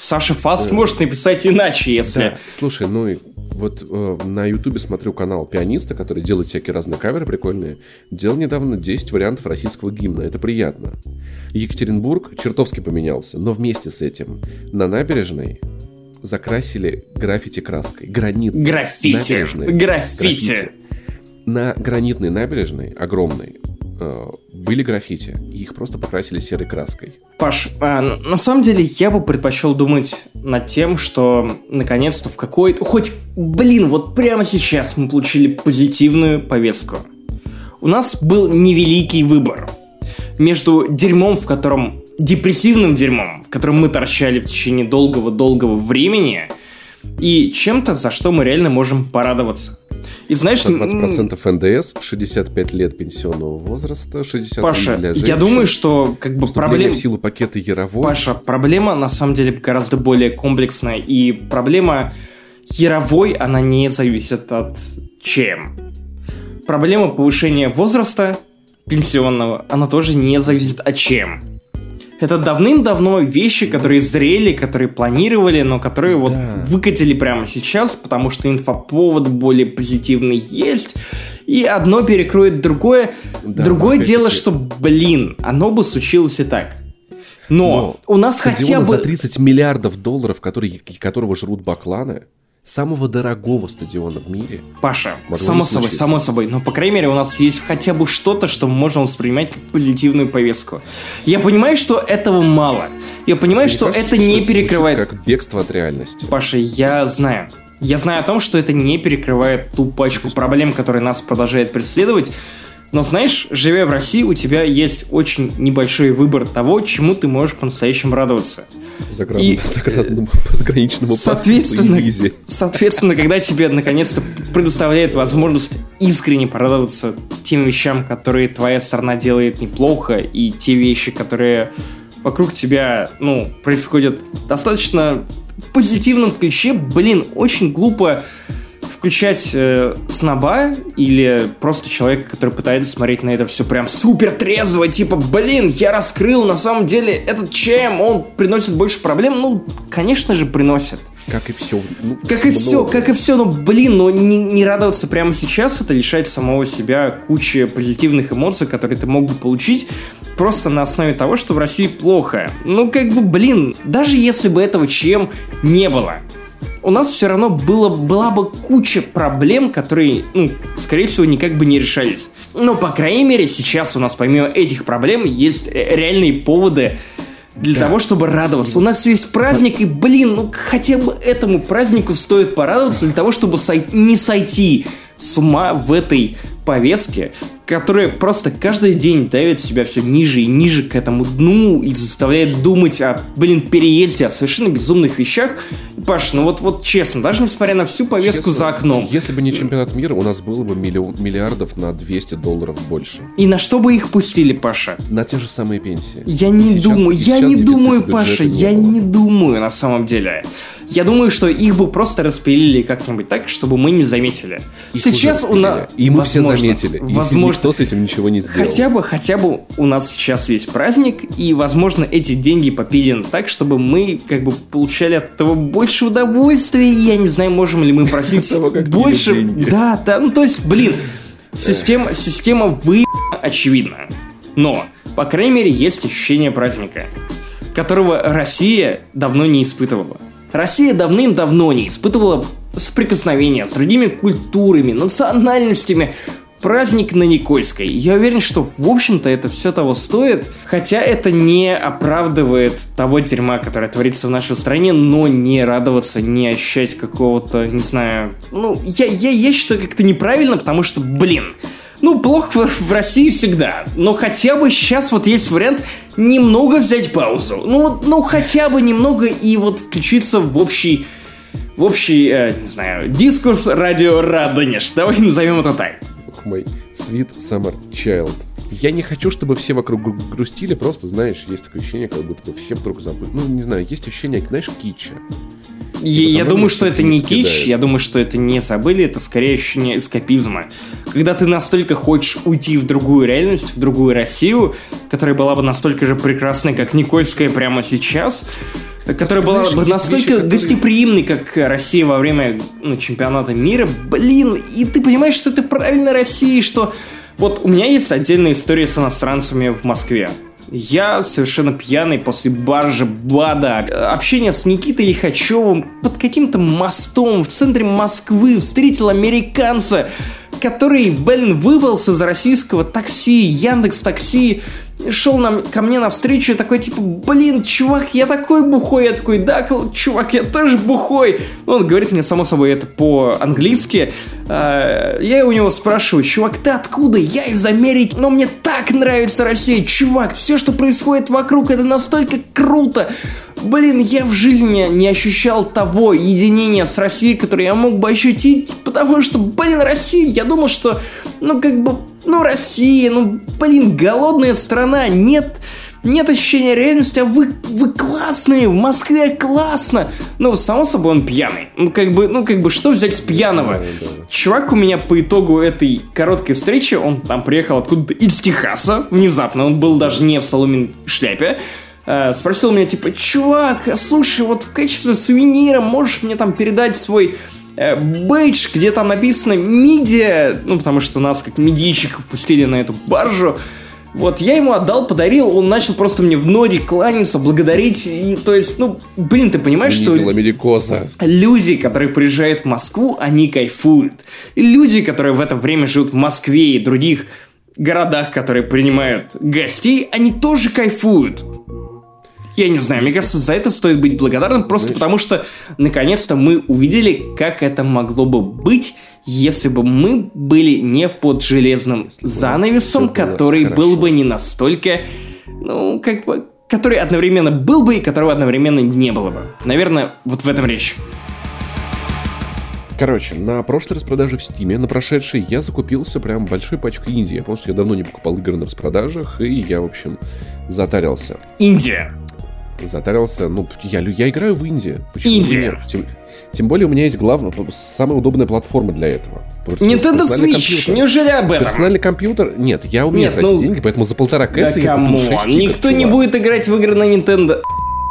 S2: Саша Фаст может написать иначе, если...
S1: Да, слушай, ну и вот э, на Ютубе смотрю канал пианиста, который делает всякие разные каверы прикольные. Делал недавно 10 вариантов российского гимна. Это приятно. Екатеринбург чертовски поменялся, но вместе с этим на набережной закрасили граффити краской. Гранит.
S2: Граффити.
S1: набережной.
S2: Граффити.
S1: На гранитной набережной, огромной, были граффити. И их просто покрасили серой краской.
S2: Паш, а, на самом деле я бы предпочел думать над тем, что наконец-то в какой-то... Хоть, блин, вот прямо сейчас мы получили позитивную повестку. У нас был невеликий выбор между дерьмом, в котором... депрессивным дерьмом, в котором мы торчали в течение долгого-долгого времени, и чем-то, за что мы реально можем порадоваться. И знаешь, м,
S1: 120% НДС, 65 лет пенсионного возраста, 60
S2: Паша,
S1: для
S2: я
S1: женщин.
S2: думаю, что как бы
S1: Вступление
S2: проблем...
S1: в силу пакета Яровой.
S2: Паша, проблема на самом деле гораздо более комплексная, и проблема яровой, она не зависит от чем. Проблема повышения возраста пенсионного, она тоже не зависит от чем. Это давным-давно вещи, которые зрели, которые планировали, но которые вот
S1: Да.
S2: выкатили прямо сейчас, потому что инфоповод более позитивный есть, и одно перекроет другое.
S1: Да,
S2: Другое дело, что, блин, оно бы случилось и так. Но, у нас хотя бы...
S1: за 30 миллиардов долларов, который, которого жрут бакланы, самого дорогого стадиона в мире.
S2: Паша, само
S1: не
S2: собой, само собой. Но, по крайней мере, у нас есть хотя бы что-то, что мы можем воспринимать как позитивную повестку. Я понимаю, что этого мало. Я понимаю,
S1: Мне
S2: что
S1: кажется,
S2: это не
S1: звучит
S2: перекрывает...
S1: как бегство от реальности.
S2: Паша, я знаю. Я знаю о том, что это не перекрывает ту пачку проблем, которые нас продолжает преследовать. Но знаешь, живя в России, у тебя есть очень небольшой выбор того, чему ты можешь по-настоящему радоваться.
S1: Загран-
S2: И-
S1: загранному- заграничному
S2: Соответственно,
S1: паспорту
S2: соответственно, когда тебе наконец-то предоставляет возможность искренне порадоваться тем вещам, которые твоя страна делает неплохо, и те вещи, которые вокруг тебя, ну, происходят достаточно в позитивном ключе, блин, очень глупо включать э, сноба или просто человека, который пытается смотреть на это все прям супер трезво, типа, блин, я раскрыл, на самом деле этот чем, он приносит больше проблем, ну, конечно же, приносит.
S1: Как и все.
S2: Как и все, как и все, но блин, но не, не радоваться прямо сейчас, это лишает самого себя кучи позитивных эмоций, которые ты мог бы получить просто на основе того, что в России плохо. Ну, как бы, блин, даже если бы этого чем не было, у нас все равно было, была бы куча проблем, которые, ну, скорее всего, никак бы не решались. Но, по крайней мере, сейчас у нас помимо этих проблем есть э, реальные поводы для
S1: Да.
S2: того, чтобы радоваться. У нас есть праздник, и, блин, ну хотя бы этому празднику стоит порадоваться для того, чтобы сой- не сойти с ума в этой повестке, которая просто каждый день давит себя все ниже и ниже к этому дну и заставляет думать о, блин, переезде, о совершенно безумных вещах. Паш, ну вот, вот честно, даже несмотря на всю повестку
S1: Честно,
S2: за окном,
S1: Если бы не чемпионат мира, у нас было бы миллион- миллиардов на 200 долларов больше.
S2: и на что бы их пустили, Паша?
S1: На те же самые пенсии.
S2: Я
S1: И
S2: не
S1: сейчас-
S2: думаю, я не думаю, Паша,
S1: не
S2: я
S1: было.
S2: не думаю на самом деле. Я думаю, что их бы просто распилили как-нибудь так, чтобы мы не заметили.
S1: Их
S2: сейчас у нас...
S1: И мы все заметили. И
S2: Возможно.
S1: никто с этим ничего не сделал.
S2: Хотя бы, хотя бы у нас сейчас есть праздник, и, возможно, эти деньги попилены так, чтобы мы как бы получали от этого больше удовольствия. и Я не знаю, можем ли мы просить
S1: того,
S2: больше. Да, да, ну то есть, блин, система, система вы очевидна. Но, по крайней мере, есть ощущение праздника, которого Россия давно не испытывала. Россия давным-давно не испытывала соприкосновения с другими культурами, национальностями. Праздник на Никольской. Я уверен, что, в общем-то, это все того стоит. Хотя это не оправдывает того дерьма, которое творится в нашей стране, но не радоваться, не ощущать какого-то, не знаю... Ну, я, я, я считаю как-то неправильно, потому что, блин, Ну, плохо в, России всегда. Но хотя бы сейчас вот есть вариант немного взять паузу. Ну вот, ну хотя бы немного и вот включиться в общий в общий, э, не знаю, дискурс радио Радонеж. Давай назовем это так.
S1: Мой, Sweet Summer Child. Я не хочу, чтобы все вокруг грустили, просто, знаешь, есть такое ощущение, как будто бы все вдруг забыли. Ну, не знаю, есть ощущение, знаешь, китча.
S2: Я, я думаю, что это не кич, я думаю, что это не забыли, это скорее ощущение эскапизма. Когда ты настолько хочешь уйти в другую реальность, в другую Россию, которая была бы настолько же прекрасной, как Никольская прямо сейчас, которая была бы настолько вещи, гостеприимной, как Россия во время ну, чемпионата мира, блин, и ты понимаешь, что это правильно России, что вот у меня есть отдельная история с иностранцами в Москве. Я совершенно пьяный после баржи Бада. Общение с Никитой Лихачевым под каким-то мостом в центре Москвы встретил американца, который, блин, выбрался из российского такси, Яндекс Такси, шел нам, ко мне навстречу такой, типа, блин, чувак, я такой бухой. Я такой, да, чувак, я тоже бухой. Он говорит мне, само собой, это по-английски. А, я у него спрашиваю, чувак, ты откуда? Я из Америки, но мне так нравится Россия. Чувак, все, что происходит вокруг, это настолько круто. Блин, я в жизни не ощущал того единения с Россией, которое я мог бы ощутить, потому что, блин, Россия, я думал, что, ну, как бы, ну, Россия, ну, блин, голодная страна, нет... Нет ощущения реальности, а вы, вы классные, в Москве классно. Ну, само собой, он пьяный. Ну, как бы, ну, как бы, что взять с пьяного? Чувак у меня по итогу этой короткой встречи, он там приехал откуда-то из Техаса, внезапно, он был даже не в соломен шляпе, э, спросил меня, типа, чувак, слушай, вот в качестве сувенира можешь мне там передать свой бейдж, где там написано «Мидия», ну, потому что нас как медийщиков пустили на эту баржу, вот, я ему отдал, подарил, он начал просто мне в ноги кланяться, благодарить, и, то есть, ну, блин, ты понимаешь, что...
S1: Америкоса.
S2: Люди, которые приезжают в Москву, они кайфуют. И люди, которые в это время живут в Москве и других городах, которые принимают гостей, они тоже кайфуют. Я не знаю, мне кажется, за это стоит быть благодарным, просто Знаешь? потому что наконец-то мы увидели, как это могло бы быть, если бы мы были не под железным занавесом, который хорошо. был бы не настолько, ну, как бы, который одновременно был бы и которого одновременно не было бы. Наверное, вот в этом речь.
S1: Короче, на прошлой распродаже в Стиме, на прошедшей, я закупился прям большой пачкой Индии. Я понял, что я давно не покупал игры на распродажах, и я, в общем, затарился.
S2: Индия
S1: затарился. Ну, я, я играю в Индии.
S2: Почему Индия.
S1: Тем, тем более у меня есть главная, самая удобная платформа для этого.
S2: Nintendo Switch, компьютер. неужели об этом?
S1: Персональный компьютер, нет, я умею нет, тратить ну... деньги, поэтому за полтора кэса да
S2: я кому? Никто не будет играть в игры на Nintendo.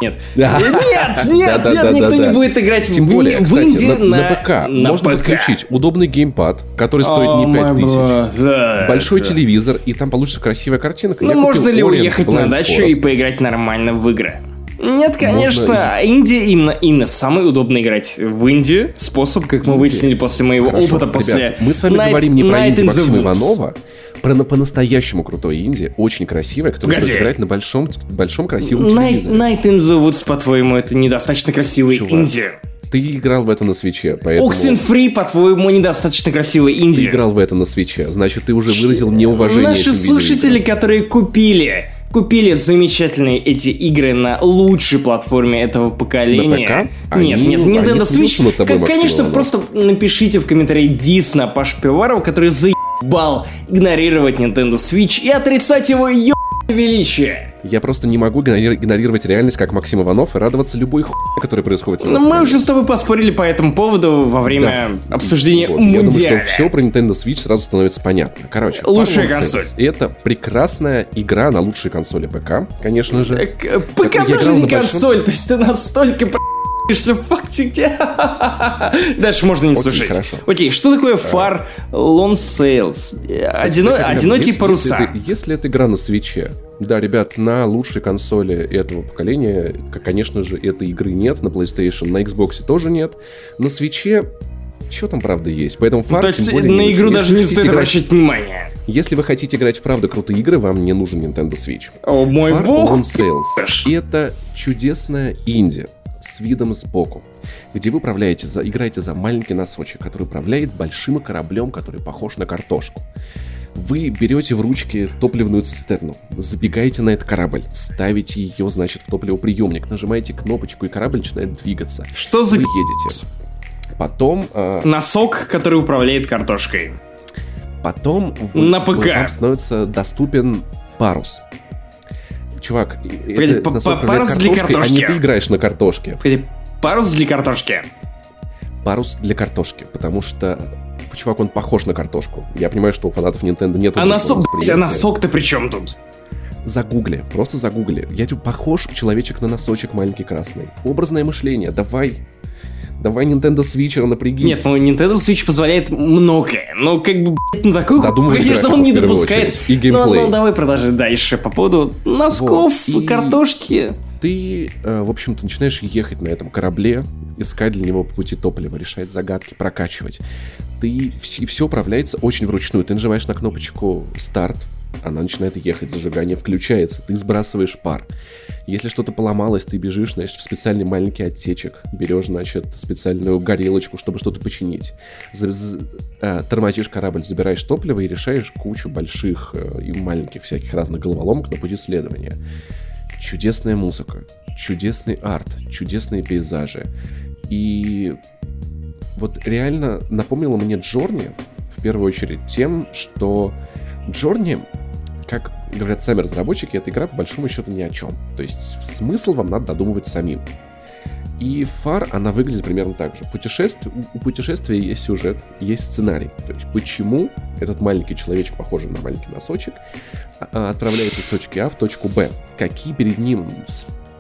S2: Нет. Да. Нет, нет, да, нет, да, никто не будет играть
S1: Тем в, более, в кстати, Индии на, на, ПК. На Можно ПК. подключить удобный геймпад, который стоит oh, не 5000, да, большой телевизор, и там получится красивая картинка.
S2: Ну, можно ли уехать на дачу Forest. и поиграть нормально в игры? Нет, конечно. Можно... Индия именно, именно самый удобный играть в Индии. Способ, как мы выяснили после моего Хорошо. опыта после... Ребят,
S1: мы с вами Night, говорим не про Индию Максима Иванова, про на по-настоящему крутой инди, очень красивая, которая Погоди. играть на большом, большом красивом
S2: Night, телевизоре. Night in the Woods, по-твоему, это недостаточно красивый Чувак. инди.
S1: Ты играл в это на свече, поэтому...
S2: Oxenfree, по-твоему, недостаточно красивый инди.
S1: Ты играл в это на свече, значит, ты уже выразил неуважение
S2: Наши слушатели, которые купили купили замечательные эти игры на лучшей платформе этого поколения.
S1: На ПК?
S2: Нет, они, нет, Nintendo Switch. Тобой, конечно, просто напишите в комментарии дис на Паш Пиварова, который заебал игнорировать Nintendo Switch и отрицать его ё величие.
S1: Я просто не могу игнорировать реальность, как Максим Иванов, и радоваться любой хуйне, которая происходит
S2: Ну, мы уже с тобой поспорили по этому поводу во время да. обсуждения вот,
S1: Я думаю, что все про Nintendo Switch сразу становится понятно. Короче,
S2: лучшая консоль.
S1: Это прекрасная игра на лучшей консоли ПК, конечно же.
S2: Э, ПК тоже не консоль, то есть ты настолько в факте. Дальше можно не слушать. Хорошо. Окей, что такое Far Long Sales? Одино... Одинокие если, паруса.
S1: Если, если это игра на свече, да, ребят, на лучшей консоли этого поколения, конечно же, этой игры нет. На PlayStation, на Xbox тоже нет. На свече что там правда есть. Поэтому
S2: фарт, То есть более, на игру даже не стоит играть... обращать внимание.
S1: Если вы хотите играть в правда крутые игры, вам не нужен Nintendo Switch.
S2: О мой Far бог!
S1: Sales. Это чудесная инди с видом сбоку, где вы управляете за, играете за маленький носочек, который управляет большим кораблем, который похож на картошку. Вы берете в ручки топливную цистерну, забегаете на этот корабль, ставите ее, значит, в топливоприемник, нажимаете кнопочку, и корабль начинает двигаться.
S2: Что за...
S1: Вы едете. Потом... Э,
S2: Носок, который управляет картошкой.
S1: Потом
S2: вы, на ПК.
S1: Вам становится доступен парус. Чувак,
S2: Погоди, это парус для картошки.
S1: А не ты играешь на картошке.
S2: Погоди, парус для картошки.
S1: Парус для картошки, потому что чувак, он похож на картошку. Я понимаю, что у фанатов Nintendo нет
S2: А носок, блядь, а носок-то при чем тут?
S1: Загугли, просто загугли. Я тебе похож человечек на носочек маленький красный. Образное мышление, давай. Давай Nintendo Switch напрягись.
S2: Нет, ну Nintendo Switch позволяет многое. Но как бы, ну такой, конечно, он не допускает.
S1: И геймплей.
S2: Ну, ну давай продолжим дальше по поводу носков, вот. и... картошки.
S1: Ты, э, в общем-то, начинаешь ехать на этом корабле, искать для него по пути топлива, решать загадки, прокачивать. Ты все, все управляется очень вручную. Ты нажимаешь на кнопочку старт, она начинает ехать, зажигание включается, ты сбрасываешь пар. Если что-то поломалось, ты бежишь, значит, в специальный маленький отсечек, берешь, значит, специальную горелочку, чтобы что-то починить. Э, тормозишь корабль, забираешь топливо и решаешь кучу больших э, и маленьких всяких разных головоломок на пути следования. Чудесная музыка, чудесный арт, чудесные пейзажи. И вот реально напомнило мне Джорни, в первую очередь, тем, что Джорни, как говорят сами разработчики, эта игра по большому счету ни о чем. То есть смысл вам надо додумывать самим. И фар, она выглядит примерно так же. Путешествие, у путешествия есть сюжет, есть сценарий. То есть почему этот маленький человечек, похожий на маленький носочек, а, отправляется из точки А в точку Б. Какие перед ним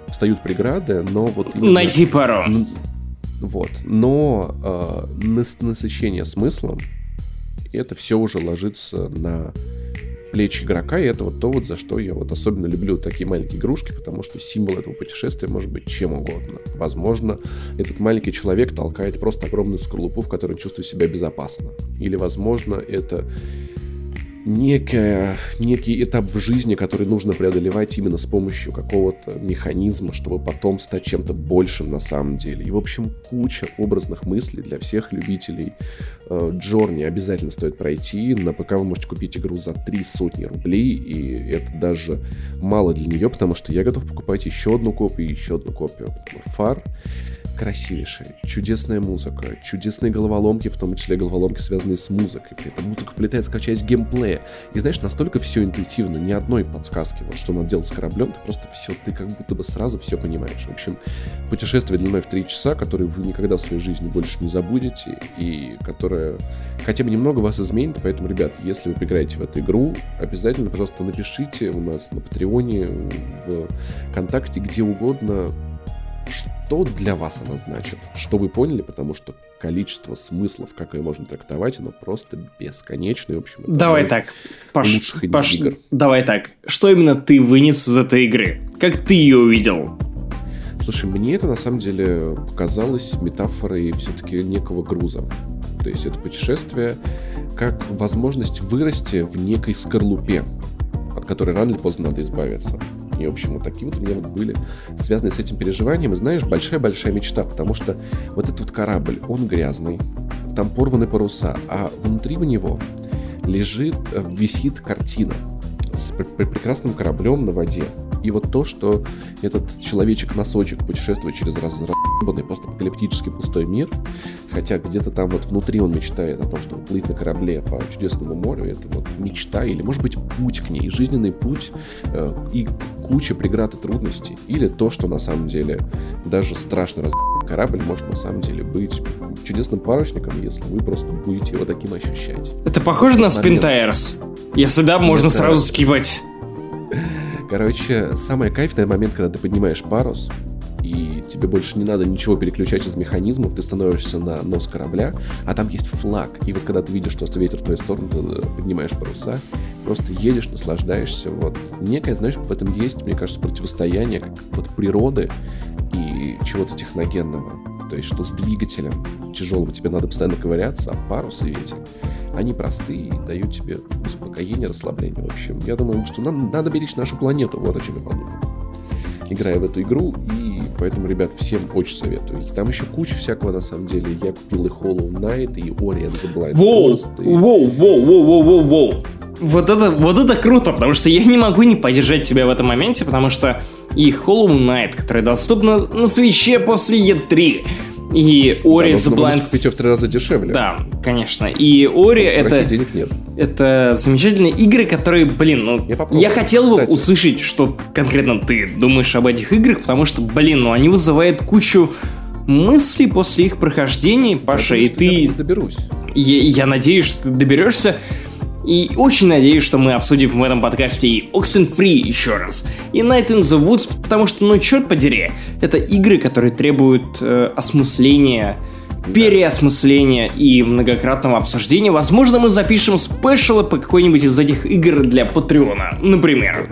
S1: встают преграды, но вот...
S2: Именно, Найти пару.
S1: Вот. Но э, насыщение смыслом, это все уже ложится на плечи игрока, и это вот то, вот за что я вот особенно люблю такие маленькие игрушки, потому что символ этого путешествия может быть чем угодно. Возможно, этот маленький человек толкает просто огромную скорлупу, в которой чувствует себя безопасно. Или, возможно, это некая, некий этап в жизни, который нужно преодолевать именно с помощью какого-то механизма, чтобы потом стать чем-то большим на самом деле. И, в общем, куча образных мыслей для всех любителей э, Джорни обязательно стоит пройти. На ПК вы можете купить игру за три сотни рублей, и это даже мало для нее, потому что я готов покупать еще одну копию, еще одну копию. Фар красивейшая, чудесная музыка, чудесные головоломки, в том числе головоломки, связанные с музыкой. При этом музыка вплетается как часть геймплея. И знаешь, настолько все интуитивно, ни одной подсказки, вот что надо делать с кораблем, ты просто все, ты как будто бы сразу все понимаешь. В общем, путешествие длиной в три часа, которое вы никогда в своей жизни больше не забудете, и которое хотя бы немного вас изменит. Поэтому, ребят, если вы поиграете в эту игру, обязательно, пожалуйста, напишите у нас на Патреоне, в ВКонтакте, где угодно, что для вас она значит, что вы поняли, потому что количество смыслов, как ее можно трактовать, оно просто бесконечное. В общем,
S2: давай так, Паш, Паш, игр. давай так. Что именно ты вынес из этой игры? Как ты ее увидел?
S1: Слушай, мне это на самом деле показалось метафорой все-таки некого груза. То есть это путешествие как возможность вырасти в некой скорлупе, от которой рано или поздно надо избавиться. И, в общем, вот такие вот у меня вот были связаны с этим переживанием. И знаешь, большая-большая мечта, потому что вот этот вот корабль, он грязный, там порваны паруса, а внутри у него лежит, э, висит картина с прекрасным кораблем на воде. И вот то, что этот человечек-носочек путешествует через разрабанный постапокалиптический пустой мир, хотя где-то там вот внутри он мечтает о том, чтобы плыть на корабле по чудесному морю, это вот мечта или, может быть, путь к ней, жизненный путь э, и куча преград и трудностей, или то, что на самом деле даже страшно раз корабль может на самом деле быть чудесным парусником, если вы просто будете его таким ощущать.
S2: Это похоже на Tires? Если да, можно сразу скипать.
S1: Короче, самый кайфный момент, когда ты поднимаешь парус, и тебе больше не надо ничего переключать из механизмов, ты становишься на нос корабля, а там есть флаг. И вот когда ты видишь, что ветер в твою сторону, ты э, поднимаешь паруса, просто едешь, наслаждаешься. Вот некое, знаешь, в этом есть, мне кажется, противостояние как вот природы и чего-то техногенного. То есть, что с двигателем тяжелым тебе надо постоянно ковыряться, а парус и ветер они простые и дают тебе успокоение, расслабление. В общем, я думаю, что нам надо беречь нашу планету. Вот о чем я подумал. Играя в эту игру, и поэтому, ребят, всем очень советую. Там еще куча всякого, на самом деле. Я купил и Hollow Knight, и Ori and the Blind
S2: Воу,
S1: Forest.
S2: И... Воу, воу, воу, воу, воу, воу. Вот это, вот это круто, потому что я не могу не поддержать тебя в этом моменте, потому что и Hollow Knight, которая доступна на свече после E3, и Ори
S1: да,
S2: The Blind...
S1: купить в три раза дешевле.
S2: Да, конечно. И Ори это...
S1: денег нет.
S2: Это замечательные игры, которые, блин, ну... Я, я хотел бы Кстати. услышать, что конкретно ты думаешь об этих играх, потому что, блин, ну они вызывают кучу мыслей после их прохождения, Паша, и ты... Я
S1: доберусь.
S2: Я, я надеюсь, что ты доберешься. И очень надеюсь, что мы обсудим в этом подкасте и Oxenfree еще раз, и Night in the Woods, потому что, ну черт подери, это игры, которые требуют э, осмысления, переосмысления и многократного обсуждения. Возможно, мы запишем спешалы по какой-нибудь из этих игр для Патреона, например.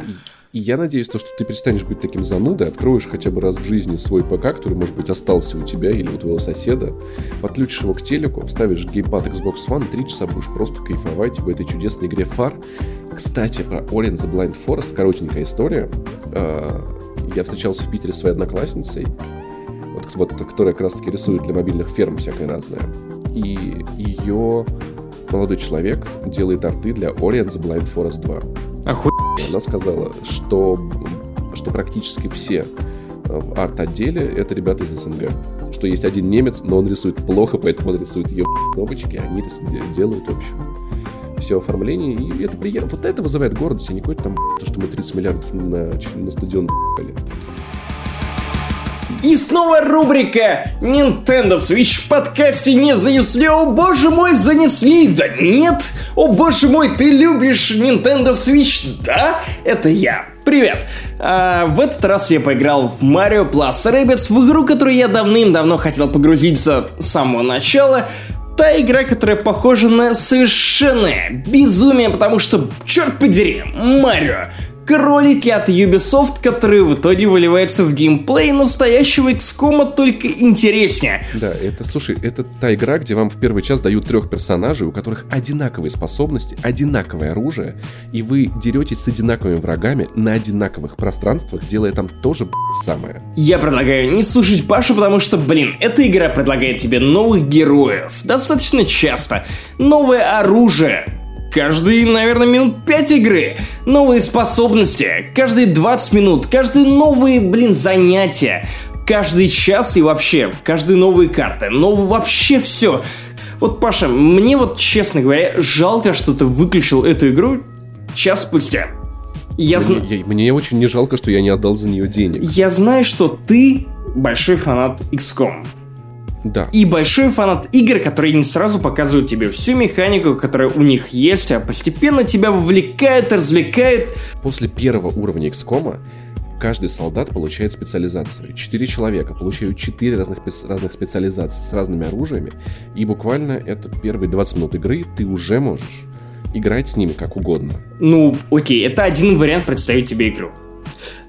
S1: И я надеюсь, то, что ты перестанешь быть таким занудой, откроешь хотя бы раз в жизни свой ПК, который, может быть, остался у тебя или у твоего соседа, подключишь его к телеку, вставишь геймпад Xbox One, три часа будешь просто кайфовать в этой чудесной игре фар. Кстати, про Ori the Blind Forest, коротенькая история. А, я встречался в Питере с своей одноклассницей, вот, вот, которая как раз-таки рисует для мобильных ферм всякое разное. И ее молодой человек делает арты для Ori the Blind Forest 2.
S2: Оху...
S1: Она сказала, что, что практически все в арт-отделе это ребята из СНГ. Что есть один немец, но он рисует плохо, поэтому он рисует ее кнопочки, а они делают, в общем, все оформление, и это приятно. Вот это вызывает гордость, а не какой-то там то, что мы 30 миллиардов на, на стадион ***ли.
S2: И снова рубрика Nintendo Switch в подкасте не занесли. О боже мой, занесли. Да нет. О боже мой, ты любишь Nintendo Switch? Да, это я. Привет! А, в этот раз я поиграл в Mario Plus Rabbids, в игру, которую я давным-давно хотел погрузиться с самого начала. Та игра, которая похожа на совершенное безумие, потому что, черт подери, Марио кролики от Ubisoft, которые в итоге выливаются в геймплей настоящего XCOM, только интереснее.
S1: Да, это, слушай, это та игра, где вам в первый час дают трех персонажей, у которых одинаковые способности, одинаковое оружие, и вы деретесь с одинаковыми врагами на одинаковых пространствах, делая там тоже самое.
S2: Я предлагаю не слушать Пашу, потому что, блин, эта игра предлагает тебе новых героев достаточно часто, новое оружие, Каждые, наверное, минут 5 игры. Новые способности. Каждые 20 минут. Каждые новые, блин, занятия. Каждый час и вообще, каждые новые карты. Новое вообще все. Вот, Паша, мне вот, честно говоря, жалко, что ты выключил эту игру час спустя.
S1: Я мне, я, мне очень не жалко, что я не отдал за нее денег.
S2: Я знаю, что ты большой фанат XCOM.
S1: Да.
S2: И большой фанат игр, которые не сразу показывают тебе всю механику, которая у них есть, а постепенно тебя вовлекают, развлекают.
S1: После первого уровня XCOM каждый солдат получает специализацию. Четыре человека получают четыре разных, разных специализации с разными оружиями. И буквально это первые 20 минут игры ты уже можешь играть с ними как угодно.
S2: Ну, окей, это один вариант представить тебе игру.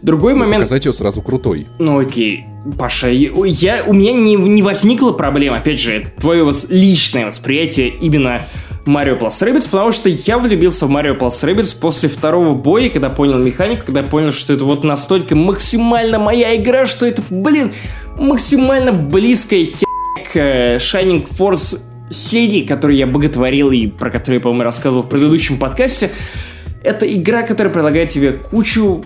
S2: Другой
S1: ну,
S2: момент...
S1: Показать ее сразу крутой.
S2: Ну окей, Паша, я, у меня не, не возникла проблема, опять же, это твое личное восприятие именно Mario Plus Rabbids, потому что я влюбился в Mario Plus Rabbids после второго боя, когда понял механику, когда понял, что это вот настолько максимально моя игра, что это, блин, максимально близкая хер к э, Shining Force CD, которую я боготворил и про которую я, по-моему, рассказывал в предыдущем подкасте. Это игра, которая предлагает тебе кучу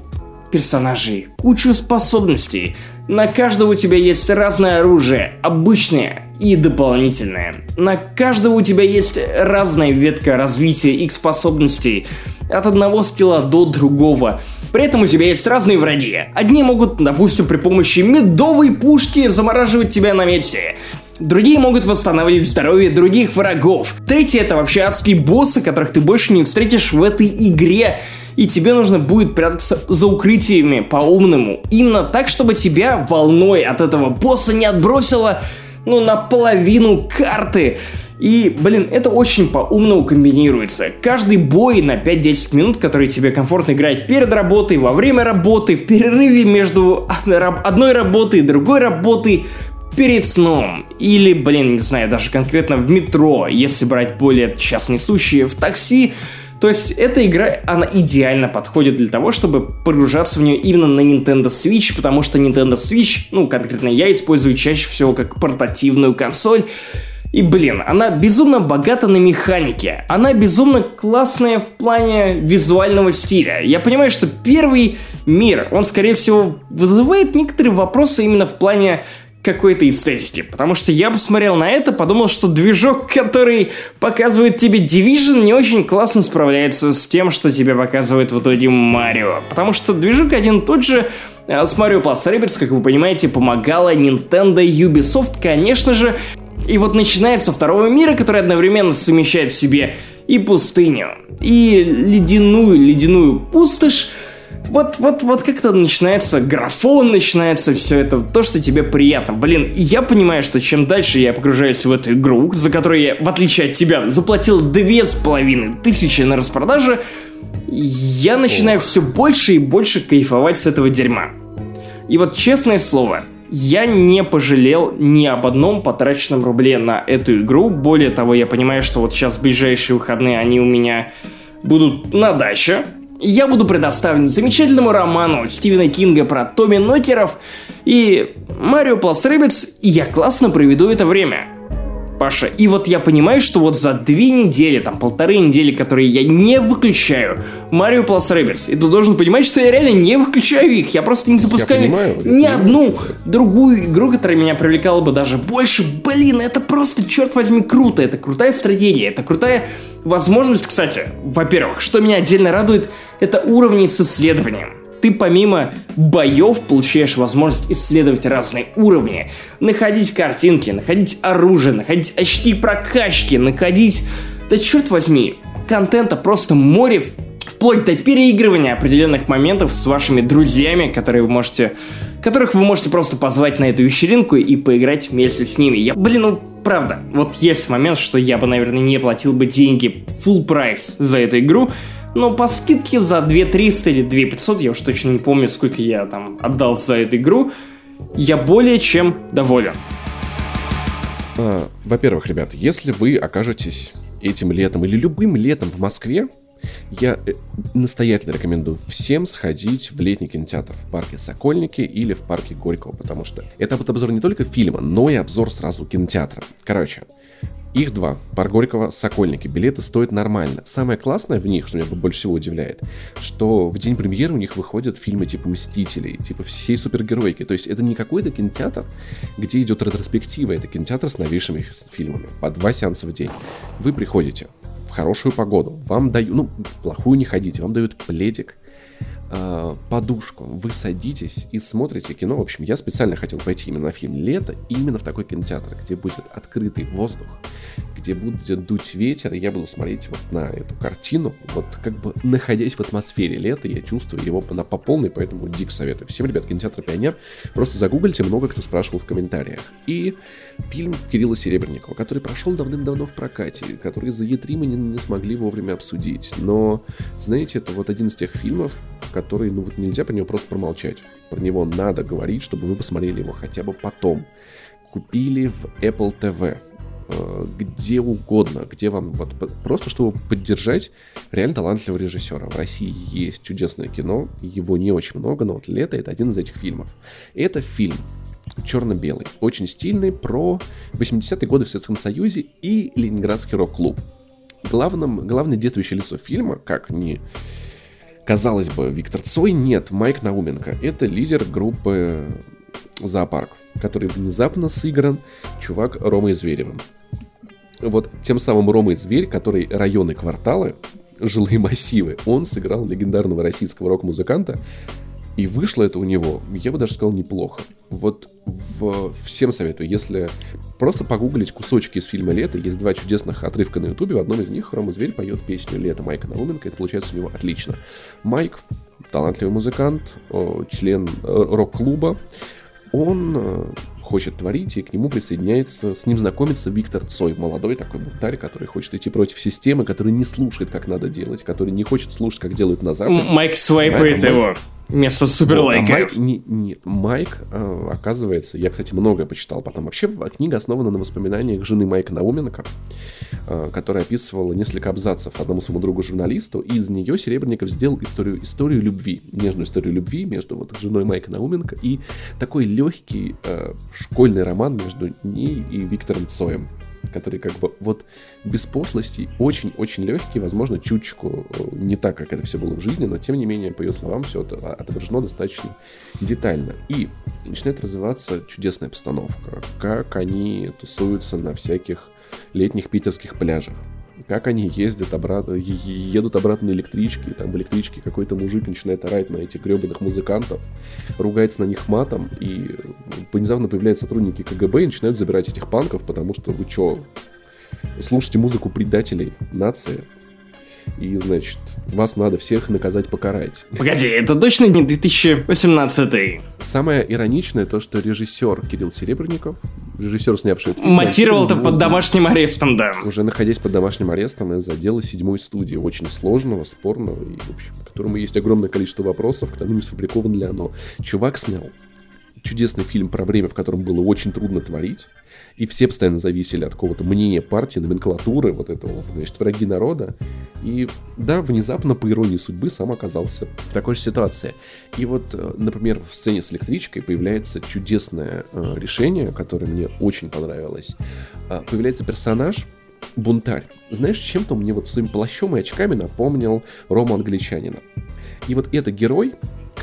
S2: персонажей, кучу способностей. На каждого у тебя есть разное оружие, обычное и дополнительное. На каждого у тебя есть разная ветка развития их способностей. От одного скилла до другого. При этом у тебя есть разные враги. Одни могут, допустим, при помощи медовой пушки замораживать тебя на месте. Другие могут восстанавливать здоровье других врагов. Третьи это вообще адские боссы, которых ты больше не встретишь в этой игре и тебе нужно будет прятаться за укрытиями по-умному. Именно так, чтобы тебя волной от этого босса не отбросило, ну, на половину карты. И, блин, это очень по-умному комбинируется. Каждый бой на 5-10 минут, который тебе комфортно играть перед работой, во время работы, в перерыве между одной работой и другой работой, перед сном. Или, блин, не знаю, даже конкретно в метро, если брать более частные случаи, в такси, то есть эта игра, она идеально подходит для того, чтобы погружаться в нее именно на Nintendo Switch, потому что Nintendo Switch, ну, конкретно я использую чаще всего как портативную консоль, И, блин, она безумно богата на механике. Она безумно классная в плане визуального стиля. Я понимаю, что первый мир, он, скорее всего, вызывает некоторые вопросы именно в плане какой-то эстетики. Потому что я посмотрел на это, подумал, что движок, который показывает тебе Division, не очень классно справляется с тем, что тебе показывает в итоге Марио. Потому что движок один тот же, а с Mario Plus Rabbids, как вы понимаете, помогала Nintendo Ubisoft, конечно же, и вот начинается второго мира, который одновременно совмещает в себе и пустыню, и ледяную, ледяную пустошь, вот, вот, вот как-то начинается графон, начинается все это, то, что тебе приятно. Блин, я понимаю, что чем дальше я погружаюсь в эту игру, за которую я, в отличие от тебя, заплатил две с половиной тысячи на распродаже, я начинаю все больше и больше кайфовать с этого дерьма. И вот честное слово, я не пожалел ни об одном потраченном рубле на эту игру. Более того, я понимаю, что вот сейчас в ближайшие выходные они у меня будут на даче. Я буду предоставлен замечательному роману Стивена Кинга про Томми Нокеров и Марио Plus Rabbids, и я классно проведу это время. Паша. И вот я понимаю, что вот за две недели, там полторы недели, которые я не выключаю Mario Plus Rabbids, и ты должен понимать, что я реально не выключаю их. Я просто не запускаю я понимаю, ни я одну понимаю. другую игру, которая меня привлекала бы даже больше. Блин, это просто, черт возьми, круто. Это крутая стратегия, это крутая возможность, кстати. Во-первых, что меня отдельно радует, это уровни с исследованием ты помимо боев получаешь возможность исследовать разные уровни, находить картинки, находить оружие, находить очки прокачки, находить... Да черт возьми, контента просто море вплоть до переигрывания определенных моментов с вашими друзьями, которые вы можете, которых вы можете просто позвать на эту вечеринку и поиграть вместе с ними. Я, блин, ну правда, вот есть момент, что я бы, наверное, не платил бы деньги full прайс за эту игру, но по скидке за 2300 или 2500, я уж точно не помню, сколько я там отдал за эту игру, я более чем доволен.
S1: А, во-первых, ребят, если вы окажетесь этим летом или любым летом в Москве, я э, настоятельно рекомендую всем сходить в летний кинотеатр в парке Сокольники или в парке Горького, потому что это будет обзор не только фильма, но и обзор сразу кинотеатра. Короче, их два. Пар Горького, Сокольники. Билеты стоят нормально. Самое классное в них, что меня больше всего удивляет, что в день премьеры у них выходят фильмы типа «Мстителей», типа всей супергеройки. То есть это не какой-то кинотеатр, где идет ретроспектива. Это кинотеатр с новейшими фильмами. По два сеанса в день. Вы приходите хорошую погоду. Вам дают... Ну, в плохую не ходите. Вам дают пледик, э, подушку, вы садитесь и смотрите кино. В общем, я специально хотел пойти именно на фильм «Лето», именно в такой кинотеатр, где будет открытый воздух, где будет дуть ветер, и я буду смотреть вот на эту картину, вот как бы находясь в атмосфере лета, я чувствую его по, по полной, поэтому дик советую. Всем, ребят, кинотеатр «Пионер», просто загуглите, много кто спрашивал в комментариях. И фильм Кирилла Серебренникова, который прошел давным-давно в прокате, который за Е3 мы не, не смогли вовремя обсудить. Но, знаете, это вот один из тех фильмов, который, ну вот нельзя про него просто промолчать. Про него надо говорить, чтобы вы посмотрели его хотя бы потом. Купили в Apple TV где угодно, где вам вот просто чтобы поддержать реально талантливого режиссера. В России есть чудесное кино, его не очень много, но вот «Лето» — это один из этих фильмов. Это фильм черно-белый, очень стильный, про 80-е годы в Советском Союзе и Ленинградский рок-клуб. Главным, главное действующее лицо фильма, как ни казалось бы, Виктор Цой, нет, Майк Науменко. Это лидер группы Зоопарк, который внезапно сыгран чувак Ромой Зверевым. Вот тем самым Ромой Зверь, который районы, кварталы, жилые массивы, он сыграл легендарного российского рок-музыканта, и вышло это у него, я бы даже сказал, неплохо. Вот в, всем советую, если просто погуглить кусочки из фильма «Лето», есть два чудесных отрывка на ютубе, в одном из них Рома Зверь поет песню «Лето» Майка Науменко, это получается у него отлично. Майк, талантливый музыкант, член э, рок-клуба, он э, хочет творить, и к нему присоединяется, с ним знакомится Виктор Цой, молодой такой бунтарь, который хочет идти против системы, который не слушает, как надо делать, который не хочет слушать, как делают на Западе.
S2: Майк свайпает Майк, его. Вместо суперлайка.
S1: Вот, а Майк, не, нет, Майк, э, оказывается, я, кстати, многое почитал потом. Вообще, книга основана на воспоминаниях жены Майка Науменко, э, которая описывала несколько абзацев одному своему другу-журналисту, и из нее Серебренников сделал историю, историю любви, нежную историю любви между вот женой Майка Науменко и такой легкий э, школьный роман между ней и Виктором Цоем. Который как бы вот без пошлости, очень-очень легкий, возможно, чуточку э, не так, как это все было в жизни, но тем не менее, по ее словам, все это отображено достаточно детально. И начинает развиваться чудесная постановка, как они тусуются на всяких летних питерских пляжах как они ездят обратно, едут обратно на электричке, там в электричке какой-то мужик начинает орать на этих гребаных музыкантов, ругается на них матом, и внезапно появляются сотрудники КГБ и начинают забирать этих панков, потому что вы чё, слушайте музыку предателей нации, и, значит, вас надо всех наказать, покарать.
S2: Погоди, это точно не 2018
S1: Самое ироничное то, что режиссер Кирилл Серебренников, режиссер, снявший
S2: этот фильм... Монтировал-то под домашним арестом, да.
S1: Уже находясь под домашним арестом из-за дела седьмой студии, очень сложного, спорного, и, в общем, к которому есть огромное количество вопросов, к тому сфабрикован ли оно. Чувак снял чудесный фильм про время, в котором было очень трудно творить, и все постоянно зависели от какого-то мнения партии, номенклатуры, вот этого, значит, враги народа. И да, внезапно, по иронии судьбы, сам оказался в такой же ситуации. И вот, э, например, в сцене с электричкой появляется чудесное э, решение, которое мне очень понравилось. Э, появляется персонаж, бунтарь. Знаешь, чем-то мне вот своим плащом и очками напомнил Рому Англичанина. И вот это герой,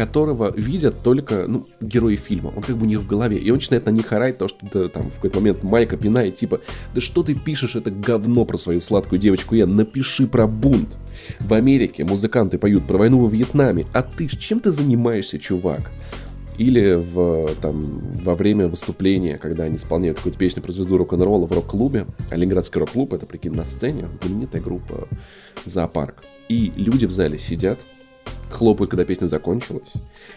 S1: которого видят только, ну, герои фильма. Он как бы у них в голове. И он начинает на них орать, то, что да, там в какой-то момент Майка пинает, типа, да что ты пишешь это говно про свою сладкую девочку Я напиши про бунт. В Америке музыканты поют про войну во Вьетнаме, а ты чем ты занимаешься, чувак? Или в, там, во время выступления, когда они исполняют какую-то песню про звезду рок-н-ролла в рок-клубе, Ленинградский рок-клуб, это, прикинь, на сцене, знаменитая группа «Зоопарк». И люди в зале сидят, хлопают, когда песня закончилась.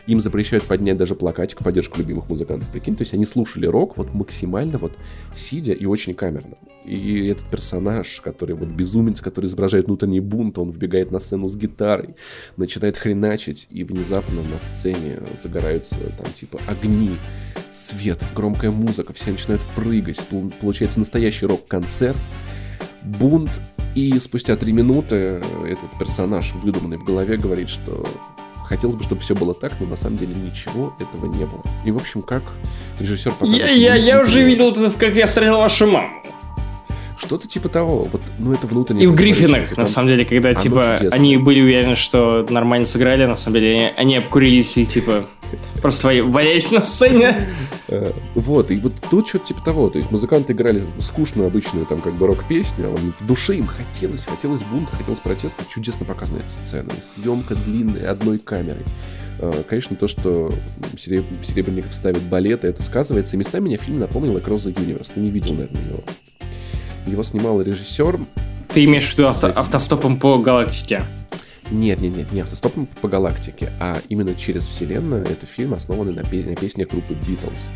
S1: Им запрещают поднять даже плакатик в поддержку любимых музыкантов. Прикинь, то есть они слушали рок вот максимально вот сидя и очень камерно. И этот персонаж, который вот безумец, который изображает внутренний бунт, он вбегает на сцену с гитарой, начинает хреначить, и внезапно на сцене загораются там типа огни, свет, громкая музыка, все начинают прыгать, получается настоящий рок-концерт. Бунт и спустя три минуты этот персонаж, выдуманный в голове, говорит, что хотелось бы, чтобы все было так, но на самом деле ничего этого не было. И, в общем, как режиссер
S2: показывает... Я, я, я уже видел это, как я встретил вашу маму.
S1: Что-то типа того. Вот, ну, это внутренне.
S2: И в Гриффинах, на самом деле, когда, типа, чудесно. они были уверены, что нормально сыграли, на самом деле, они, они обкурились и, типа, просто валялись на сцене.
S1: Э, вот, и вот тут что-то типа того. То есть музыканты играли скучную, обычную, там, как бы рок-песню, а в душе им хотелось, хотелось бунта, хотелось протеста. Чудесно показана эта сцена. Съемка длинная, одной камерой. Э, конечно, то, что Серебренников ставит балеты, это сказывается. И местами меня фильм напомнил Across the Universe. Ты не видел, наверное, его. Его снимал режиссер.
S2: Ты имеешь в виду авто, автостопом по галактике?
S1: Нет, нет, нет, не автостопом по галактике, а именно через вселенную. Это фильм, основанный на, на песнях группы Beatles.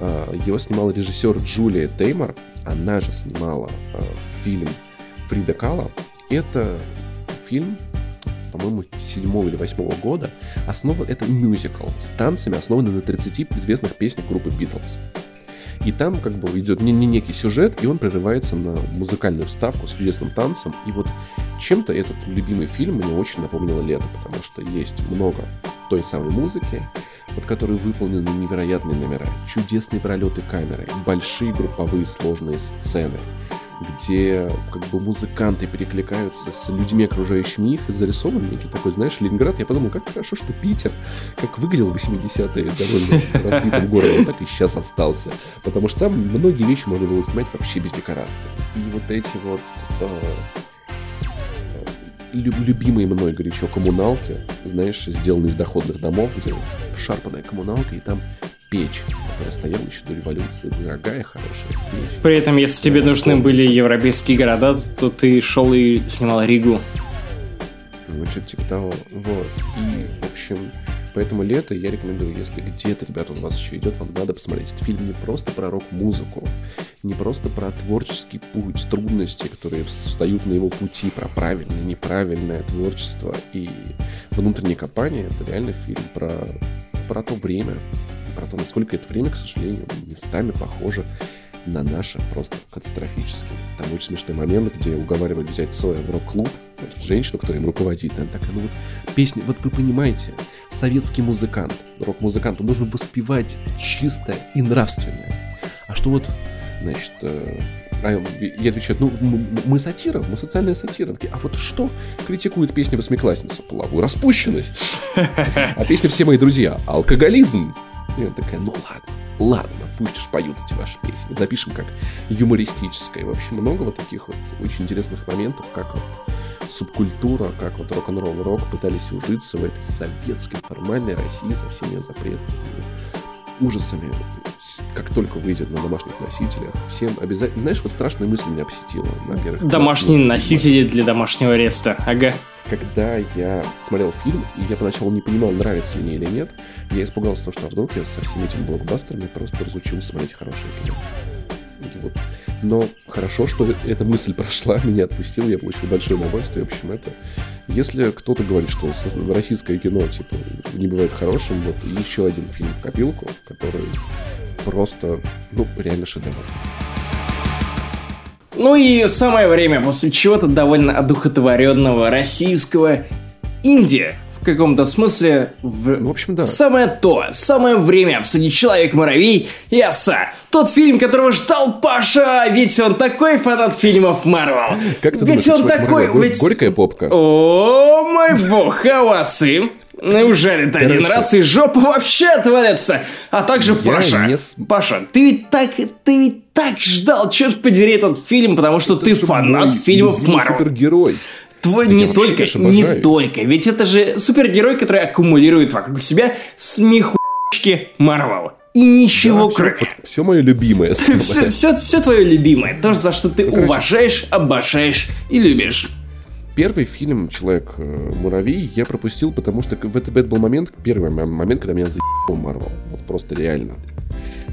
S1: А, его снимал режиссер Джулия Теймор. Она же снимала а, фильм Фрида Кала. Это фильм, по-моему, седьмого или восьмого года. Основа это мюзикл с танцами, основанный на 30 известных песнях группы Beatles. И там как бы идет не, не некий сюжет, и он прерывается на музыкальную вставку с чудесным танцем. И вот чем-то этот любимый фильм мне очень напомнил лето, потому что есть много той самой музыки, под которой выполнены невероятные номера, чудесные пролеты камеры, большие групповые сложные сцены, где как бы музыканты перекликаются с людьми, окружающими их, зарисован некий такой, знаешь, Ленинград. Я подумал, как хорошо, что Питер, как выглядел в 80-е, довольно разбитым городом, так и сейчас остался. Потому что там многие вещи можно было снимать вообще без декораций. И вот эти вот э, любимые мной горячо коммуналки, знаешь, сделанные из доходных домов, где шарпанная коммуналка, и там печь, которая стояла еще до революции, дорогая, хорошая печь.
S2: При этом, если тебе нужны были европейские города, то ты шел и снимал Ригу.
S1: Ну, что-то типа того. Вот. И, в общем, поэтому лето я рекомендую, если где-то, ребята, у вас еще идет, вам надо посмотреть. Этот фильм не просто про рок-музыку, не просто про творческий путь, трудности, которые встают на его пути, про правильное, неправильное творчество и внутреннее копание. Это реально фильм про, про то время, про то, насколько это время, к сожалению, местами похоже на наше просто катастрофически. Там очень смешной момент, где уговаривали взять Соя в рок-клуб, женщину, которая им руководит. Она такая, ну вот песня, вот вы понимаете, советский музыкант, рок-музыкант, он должен воспевать чистое и нравственное. А что вот, значит, э, А я отвечаю, ну, мы сатира, мы социальная сатира. А вот что критикует песня восьмиклассница? Половую распущенность. А песня «Все мои друзья» — алкоголизм. И она такая, ну ладно, ладно, пусть уж поют эти ваши песни. Запишем как юмористическое. В общем, много вот таких вот очень интересных моментов, как вот субкультура, как вот рок-н-ролл рок пытались ужиться в этой советской формальной России со всеми запретами ужасами, как только выйдет на домашних носителях, всем обязательно... Знаешь, вот страшная мысль меня посетила на первых
S2: Домашние носители для домашнего ареста, ага.
S1: Когда я смотрел фильм, и я поначалу не понимал, нравится мне или нет, я испугался того, что а вдруг я со всеми этими блокбастерами просто разучился смотреть хорошее кино. И вот но хорошо, что эта мысль прошла, меня отпустил, я получил большое удовольствие. В общем, это... Если кто-то говорит, что российское кино, типа, не бывает хорошим, вот еще один фильм в копилку, который просто, ну, реально шедевр.
S2: Ну и самое время после чего-то довольно одухотворенного российского Индия в каком-то смысле в...
S1: в общем, да.
S2: Самое то, самое время обсудить Человек-муравей и Оса. Тот фильм, которого ждал Паша, ведь он такой фанат фильмов Марвел.
S1: Как ты
S2: ведь
S1: думаешь,
S2: он такой, ведь...
S1: Горькая попка.
S2: О мой бог, а осы? Неужели ты один раз и жопа вообще отвалится? А также
S1: Я
S2: Паша.
S1: не
S2: Паша, ты ведь так, ты ведь так ждал, черт подери, этот фильм, потому что ты
S1: же
S2: фанат фильмов Марвел.
S1: супергерой.
S2: Твой
S1: Да
S2: не только, не только, ведь это же супергерой, который аккумулирует вокруг себя смехучки Марвел. И ничего кроме.
S1: все, мое любимое.
S2: Все, все, все твое любимое, то, за что ты
S1: короче.
S2: уважаешь, обожаешь и любишь.
S1: Первый фильм «Человек-муравей» я пропустил, потому что в этот был момент, первый момент, когда меня заебал Марвел. Вот просто реально.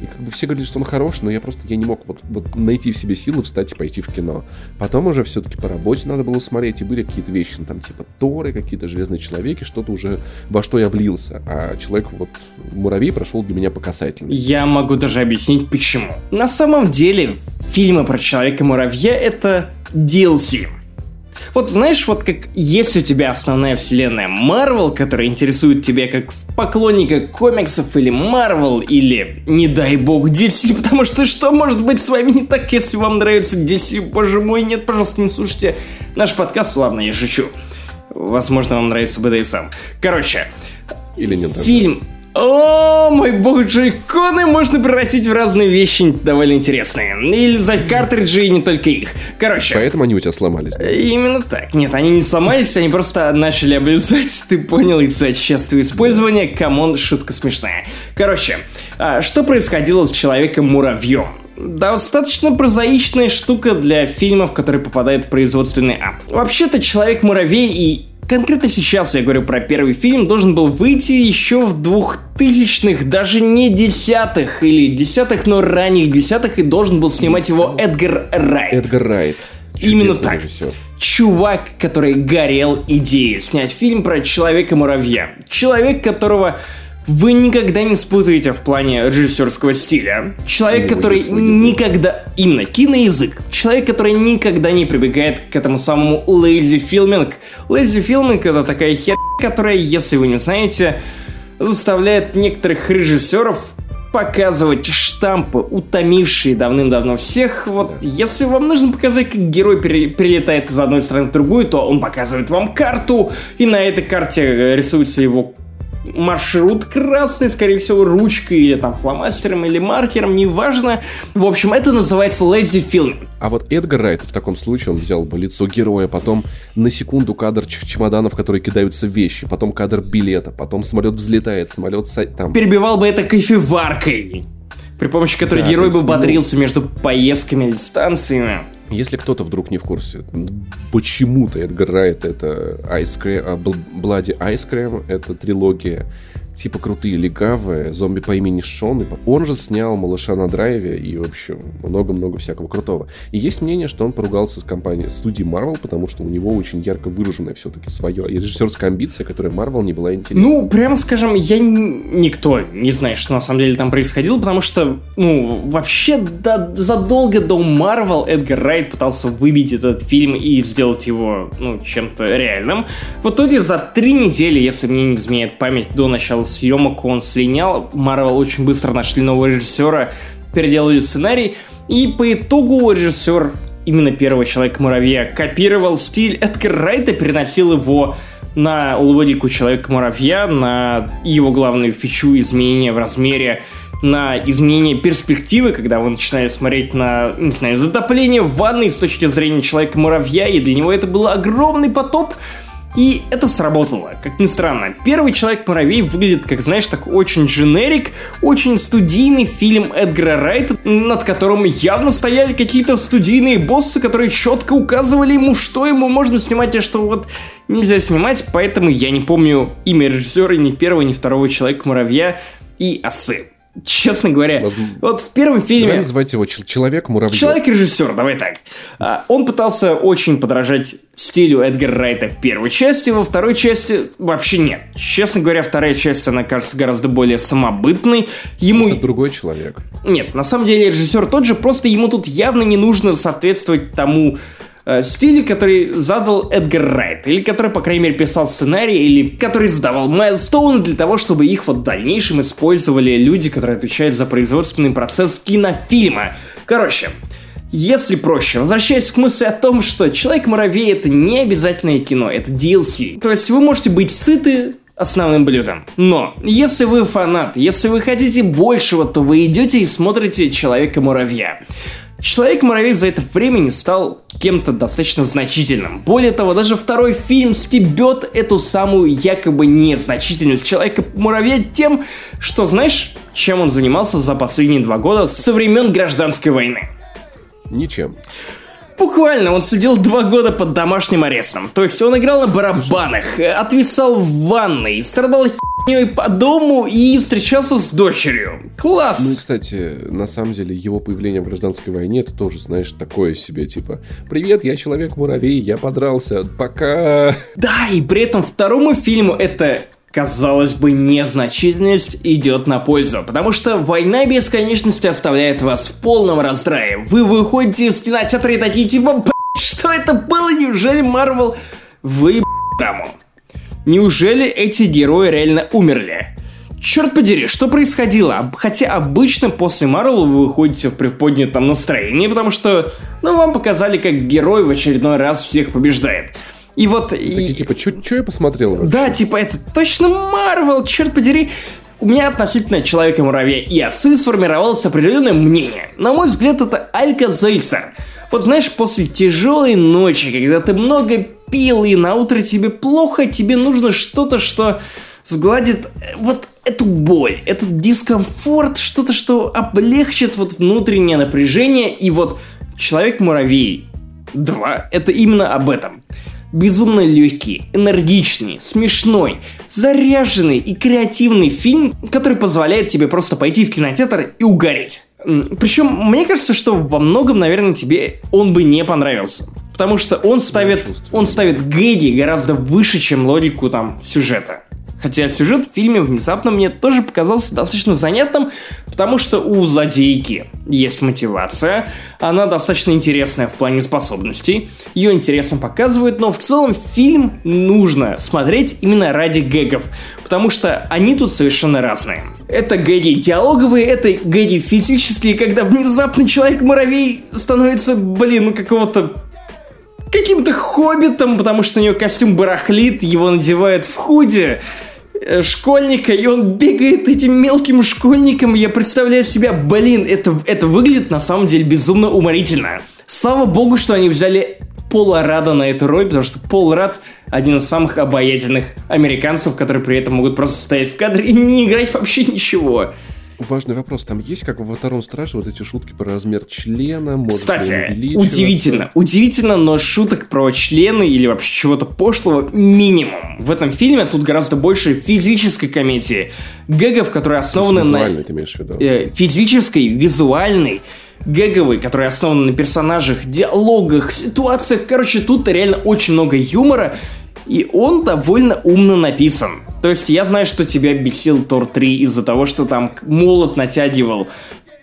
S1: И как бы все говорили, что он хорош, но я просто я не мог вот, вот найти в себе силы встать и пойти в кино. Потом уже все-таки по работе надо было смотреть, и были какие-то вещи, ну, там типа Торы, какие-то Железные Человеки, что-то уже во что я влился. А Человек вот Муравей прошел для меня по касательной.
S2: Я могу даже объяснить почему. На самом деле, фильмы про Человека-муравья это DLC. Вот знаешь, вот как есть у тебя основная вселенная Марвел, которая интересует тебя как поклонника комиксов или Марвел, или, не дай бог, DC, потому что что может быть с вами не так, если вам нравится DC? Боже мой, нет, пожалуйста, не слушайте наш подкаст, ладно, я шучу. Возможно, вам нравится BDSM. Короче,
S1: Или нет? даже.
S2: О, мой бог, джойконы можно превратить в разные вещи довольно интересные. Или за картриджи и не только их. Короче,
S1: Поэтому они у тебя сломались. да?
S2: именно так. Нет, они не сломались, они просто начали облезать. Ты понял, из-за частого использования. Come on, шутка смешная. Короче, а, что происходило с Человеком-муравьем? Достаточно прозаичная штука для фильмов, которые попадают в производственный ад. Вообще-то Человек-муравей и Конкретно сейчас я говорю про первый фильм, должен был выйти еще в двухтысячных, даже не десятых или десятых, но ранних десятых, и должен был снимать его Эдгар Райт.
S1: Эдгар Райт.
S2: Именно так.
S1: режиссер.
S2: Чувак, который горел идеей снять фильм про Человека-муравья. Человек, которого вы никогда не спутаете в плане режиссерского стиля. Человек, который никогда... Именно, киноязык. Человек, который никогда не прибегает к этому самому lazy filming. Lazy filming это такая херня, которая, если вы не знаете, заставляет некоторых режиссеров показывать штампы, утомившие давным-давно всех. Вот если вам нужно показать, как герой пере- перелетает из одной страны в другую, то он показывает вам карту, и на этой карте э, рисуется его маршрут красный, скорее всего, ручкой или там фломастером или маркером, неважно. В общем, это называется lazy film.
S1: А вот Эдгар Райт в таком случае, он взял бы лицо героя, потом на секунду кадр чемоданов, которые кидаются вещи, потом кадр билета, потом самолет взлетает, самолет са- там...
S2: Перебивал бы это кофеваркой, при помощи которой
S1: Да,
S2: герой бы
S1: есть, ну-
S2: бодрился между поездками или станциями.
S1: Если кто-то вдруг не в курсе, почему-то Эдгар Райт это Ice Cream, а, Bloody Ice Cream, это трилогия типа крутые легавые, зомби по имени Шон. Он же снял «Малыша на драйве» и, в общем, много-много всякого крутого. И есть мнение, что он поругался с компанией студией Marvel, потому что у него очень ярко выраженная все-таки свое и режиссерская амбиция, которая Marvel не была интересна.
S2: Ну, прямо скажем, я никто не знает, что на самом деле там происходило, потому что, ну, вообще до- задолго до Marvel Эдгар Райт пытался выбить этот фильм и сделать его, ну, чем-то реальным. В итоге за три недели, если мне не изменяет память, до начала съемок он слинял. Marvel очень быстро нашли нового режиссера, переделали сценарий. И по итогу режиссер именно первого Человека-муравья копировал стиль Эдгара Райта, переносил его на логику Человека-муравья, на его главную фичу изменения в размере, на изменение перспективы, когда вы начинали смотреть на, не знаю, затопление в ванной с точки зрения Человека-муравья, и для него это был огромный потоп, и это сработало, как ни странно. Первый Человек-муравей выглядит, как знаешь, так очень дженерик, очень студийный фильм Эдгара Райта, над которым явно стояли какие-то студийные боссы, которые четко указывали ему, что ему можно снимать, а что вот нельзя снимать, поэтому я не помню имя режиссера ни первого, ни второго Человека-муравья и осы честно говоря, Возможно. вот в первом фильме...
S1: Давай называть его Человек-муравьев.
S2: Человек-режиссер, давай так. А, он пытался очень подражать стилю Эдгара Райта в первой части, во второй части вообще нет. Честно говоря, вторая часть, она кажется гораздо более самобытной. Ему...
S1: Это другой человек.
S2: Нет, на самом деле режиссер тот же, просто ему тут явно не нужно соответствовать тому э, стилю, который задал Эдгар Райт, или который, по крайней мере, писал сценарий, или который задавал Майлстоуны для того, чтобы их вот в дальнейшем использовали люди, которые отвечают за производственный процесс кинофильма. Короче, если проще, возвращаясь к мысли о том, что Человек-муравей это не обязательное кино, это DLC. То есть вы можете быть сыты основным блюдом. Но, если вы фанат, если вы хотите большего, то вы идете и смотрите Человека-муравья. Человек-муравей за это время не стал кем-то достаточно значительным. Более того, даже второй фильм стебет эту самую якобы незначительность Человека-муравья тем, что знаешь, чем он занимался за последние два года со времен гражданской войны.
S1: Ничем.
S2: Буквально, он сидел два года под домашним арестом. То есть он играл на барабанах, отвисал в ванной, страдал херней по дому и встречался с дочерью. Класс!
S1: Ну и, кстати, на самом деле, его появление в гражданской войне, это тоже, знаешь, такое себе, типа, «Привет, я Человек-муравей, я подрался, пока...»
S2: Да, и при этом второму фильму это казалось бы, незначительность идет на пользу, потому что война бесконечности оставляет вас в полном раздрае. Вы выходите из кинотеатра и такие типа, что это было? Неужели Марвел вы раму? Неужели эти герои реально умерли? Черт подери, что происходило? Хотя обычно после Марвел вы выходите в приподнятом настроении, потому что, ну, вам показали, как герой в очередной раз всех побеждает. И вот...
S1: Такие, и... типа, что я посмотрел вообще?
S2: Да, типа, это точно Марвел, черт подери. У меня относительно Человека-муравья и осы сформировалось определенное мнение. На мой взгляд, это Алька Зельцер. Вот знаешь, после тяжелой ночи, когда ты много пил и на утро тебе плохо, тебе нужно что-то, что сгладит э, вот эту боль, этот дискомфорт, что-то, что облегчит вот внутреннее напряжение. И вот Человек-муравей 2 это именно об этом безумно легкий, энергичный, смешной, заряженный и креативный фильм, который позволяет тебе просто пойти в кинотеатр и угореть. Причем, мне кажется, что во многом, наверное, тебе он бы не понравился. Потому что он ставит, он ставит Гэди гораздо выше, чем логику там сюжета. Хотя сюжет в фильме внезапно мне тоже показался достаточно занятным, потому что у злодейки есть мотивация, она достаточно интересная в плане способностей, ее интересно показывают, но в целом фильм нужно смотреть именно ради гэгов, потому что они тут совершенно разные. Это гэги диалоговые, это гэги физические, когда внезапно человек-муравей становится, блин, ну какого-то каким-то хоббитом, потому что у него костюм барахлит, его надевают в худи. Э, школьника, и он бегает этим мелким школьником. Я представляю себя, блин, это, это выглядит на самом деле безумно уморительно. Слава богу, что они взяли Пола Рада на эту роль, потому что Пол Рад один из самых обаятельных американцев, которые при этом могут просто стоять в кадре и не играть вообще ничего.
S1: Важный вопрос. Там есть, как во втором страже, вот эти шутки про размер члена?
S2: Может Кстати, удивительно. Удивительно, но шуток про члены или вообще чего-то пошлого минимум. В этом фильме тут гораздо больше физической комедии. Гэгов, которые основаны
S1: на... ты имеешь в виду?
S2: Э, физической, визуальной, гэговый, который основан на персонажах, диалогах, ситуациях. Короче, тут реально очень много юмора, и он довольно умно написан. То есть я знаю, что тебя бесил Тор 3 из-за того, что там молот натягивал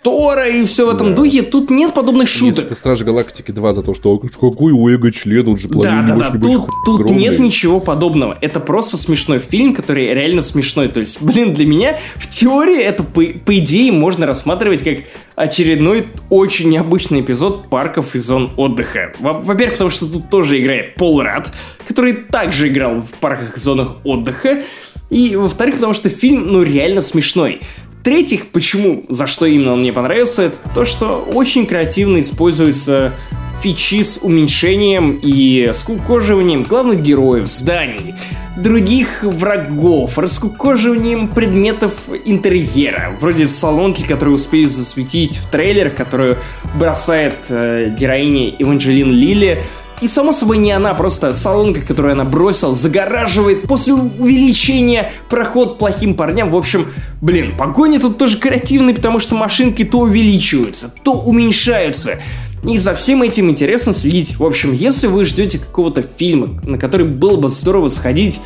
S2: Тора и все в этом да. духе. Тут нет подобных шуток.
S1: Это Стражи Галактики 2 за то, что какой у Эго член, он же
S2: Да, да, да, тут, тут нет ничего подобного. Это просто смешной фильм, который реально смешной. То есть, блин, для меня в теории это, по, по идее, можно рассматривать как очередной очень необычный эпизод парков и зон отдыха. Во-первых, потому что тут тоже играет Пол Рад, который также играл в парках и зонах отдыха. И, во-вторых, потому что фильм, ну, реально смешной. В-третьих, почему, за что именно он мне понравился, это то, что очень креативно используются фичи с уменьшением и скукоживанием главных героев, зданий, других врагов, раскукоживанием предметов интерьера, вроде салонки, которые успели засветить в трейлер, которую бросает э, героиня Эванджелин Лили, и само собой не она, просто салонка, которую она бросила, загораживает после увеличения проход плохим парням. В общем, блин, погони тут тоже креативные, потому что машинки то увеличиваются, то уменьшаются. И за всем этим интересно следить. В общем, если вы ждете какого-то фильма, на который было бы здорово сходить,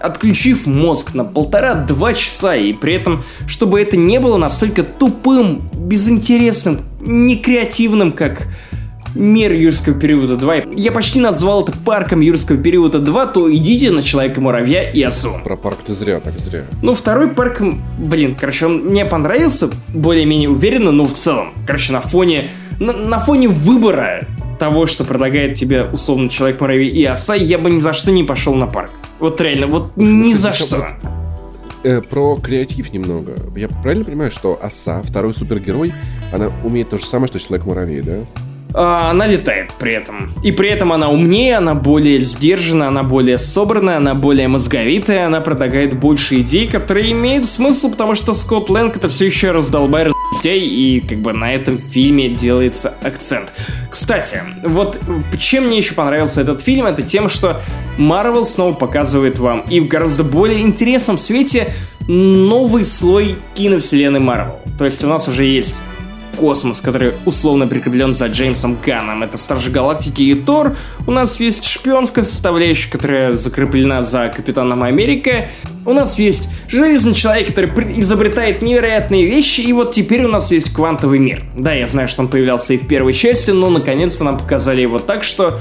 S2: отключив мозг на полтора-два часа, и при этом, чтобы это не было настолько тупым, безинтересным, некреативным, как мир юрского периода 2. Я почти назвал это парком юрского периода 2, то идите на Человека-муравья и Осу.
S1: Про парк ты зря, так зря.
S2: Ну, второй парк, блин, короче, он мне понравился, более-менее уверенно, но в целом, короче, на фоне, на, на фоне выбора того, что предлагает тебе условно Человек-муравей и Оса, я бы ни за что не пошел на парк. Вот реально, вот ни за что. Вот,
S1: э, про креатив немного. Я правильно понимаю, что Оса, второй супергерой, она умеет то же самое, что Человек-муравей, да?
S2: А, она летает при этом. И при этом она умнее, она более сдержана, она более собранная, она более мозговитая, она предлагает больше идей, которые имеют смысл, потому что Скотт Лэнг это все еще раздолбай раздей, и как бы на этом фильме делается акцент. Кстати, вот чем мне еще понравился этот фильм, это тем, что Марвел снова показывает вам и в гораздо более интересном свете новый слой киновселенной Марвел. То есть у нас уже есть космос, который условно прикреплен за Джеймсом Ганном. Это Стражи Галактики и Тор. У нас есть шпионская составляющая, которая закреплена за Капитаном Америка. У нас есть Железный Человек, который изобретает невероятные вещи. И вот теперь у нас есть Квантовый мир. Да, я знаю, что он появлялся и в первой части, но наконец-то нам показали его так, что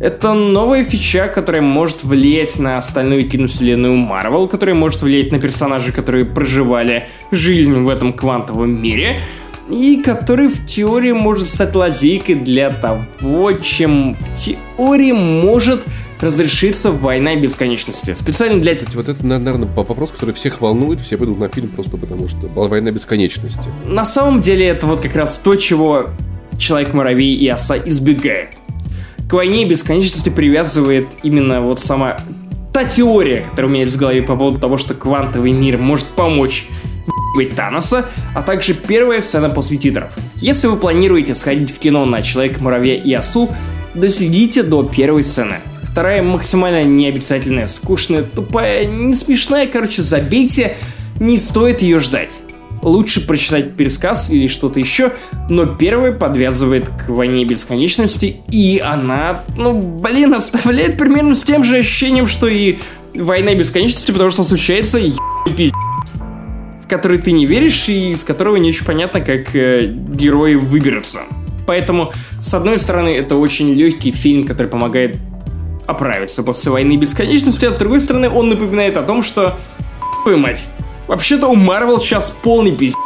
S2: это новая фича, которая может влиять на остальную киновселенную Марвел, которая может влиять на персонажей, которые проживали жизнь в этом квантовом мире и который в теории может стать лазейкой для того, чем в теории может разрешиться война бесконечности. Специально для...
S1: Кстати, вот это, наверное, вопрос, который всех волнует, все пойдут на фильм просто потому, что война бесконечности.
S2: На самом деле это вот как раз то, чего Человек-муравей и Оса избегает. К войне бесконечности привязывает именно вот сама та теория, которая у меня есть в голове по поводу того, что квантовый мир может помочь быть Таноса, а также первая сцена после титров. Если вы планируете сходить в кино на Человека-муравья и Осу, доследите до первой сцены. Вторая максимально необязательная, скучная, тупая, не смешная, короче, забейте, не стоит ее ждать. Лучше прочитать пересказ или что-то еще, но первая подвязывает к войне бесконечности, и она, ну, блин, оставляет примерно с тем же ощущением, что и война бесконечности, потому что случается пиздец в который ты не веришь и из которого не очень понятно, как э, герои выберутся. Поэтому, с одной стороны, это очень легкий фильм, который помогает оправиться после войны бесконечности, а с другой стороны, он напоминает о том, что мать, вообще-то у Марвел сейчас полный пиздец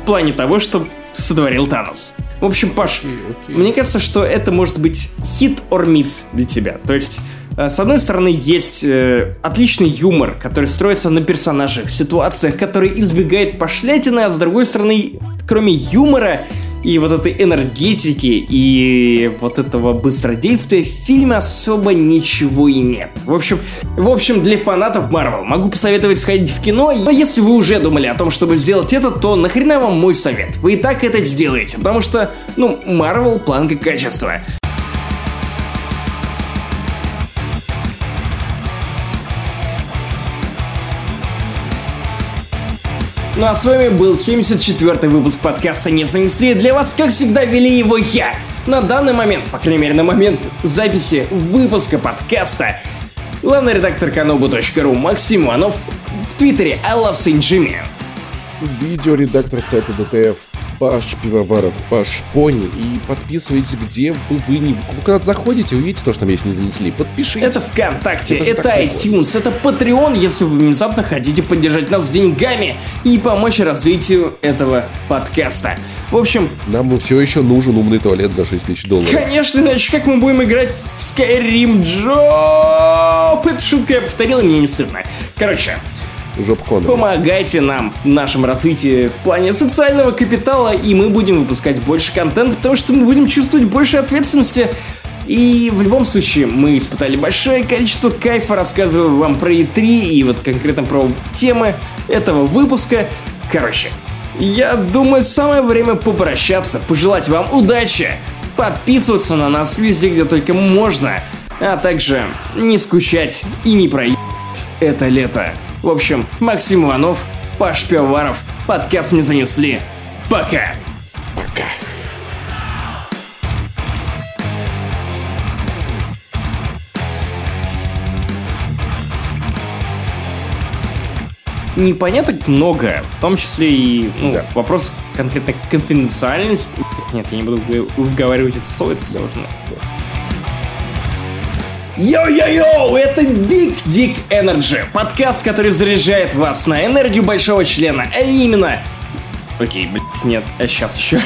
S2: в плане того, что сотворил Танос. В общем, Паш, okay, okay. мне кажется, что это может быть хит or miss для тебя. То есть Э, с одной стороны, есть э, отличный юмор, который строится на персонажах, ситуациях, которые избегает пошлятины, а с другой стороны, кроме юмора и вот этой энергетики и вот этого быстродействия в фильме особо ничего и нет. В общем, в общем, для фанатов Марвел могу посоветовать сходить в кино, но если вы уже думали о том, чтобы сделать это, то нахрена вам мой совет? Вы и так это сделаете, потому что, ну, Марвел планка качества. Ну а с вами был 74-й выпуск подкаста «Не занесли». Для вас, как всегда, вели его я. На данный момент, по крайней мере на момент записи выпуска подкаста, главный редактор kanobu.ru Максим Иванов в твиттере I love Saint Jimmy.
S1: Видеоредактор сайта DTF Паш Пивоваров, Паш Пони. И подписывайтесь, где бы вы ни... Вы куда-то заходите, увидите то, что там есть не занесли. Подпишитесь.
S2: Это ВКонтакте, это,
S1: это
S2: iTunes, это Patreon, если вы внезапно хотите поддержать нас деньгами и помочь развитию этого подкаста. В общем...
S1: Нам все еще нужен умный туалет за 6 тысяч долларов.
S2: Конечно, иначе как мы будем играть в Skyrim Job? Это шутка я повторил, и мне не стыдно. Короче,
S1: Жопконом.
S2: Помогайте нам в нашем развитии в плане социального капитала, и мы будем выпускать больше контента, потому что мы будем чувствовать больше ответственности. И в любом случае, мы испытали большое количество кайфа, рассказывая вам про E3 и вот конкретно про темы этого выпуска. Короче, я думаю, самое время попрощаться, пожелать вам удачи, подписываться на нас везде, где только можно, а также не скучать и не проебать это лето. В общем, Максим Иванов, Паш Пивоваров, подкаст не занесли. Пока!
S1: Пока.
S2: Непоняток много, в том числе и ну,
S1: Да.
S2: вопрос конкретно конфиденциальности. Нет, я не буду вы- выговаривать это слово, это сложно. Йоу-йоу-йоу, это Big Dick Energy, подкаст, который заряжает вас на энергию большого члена, а именно... Окей, блядь, нет, а сейчас еще.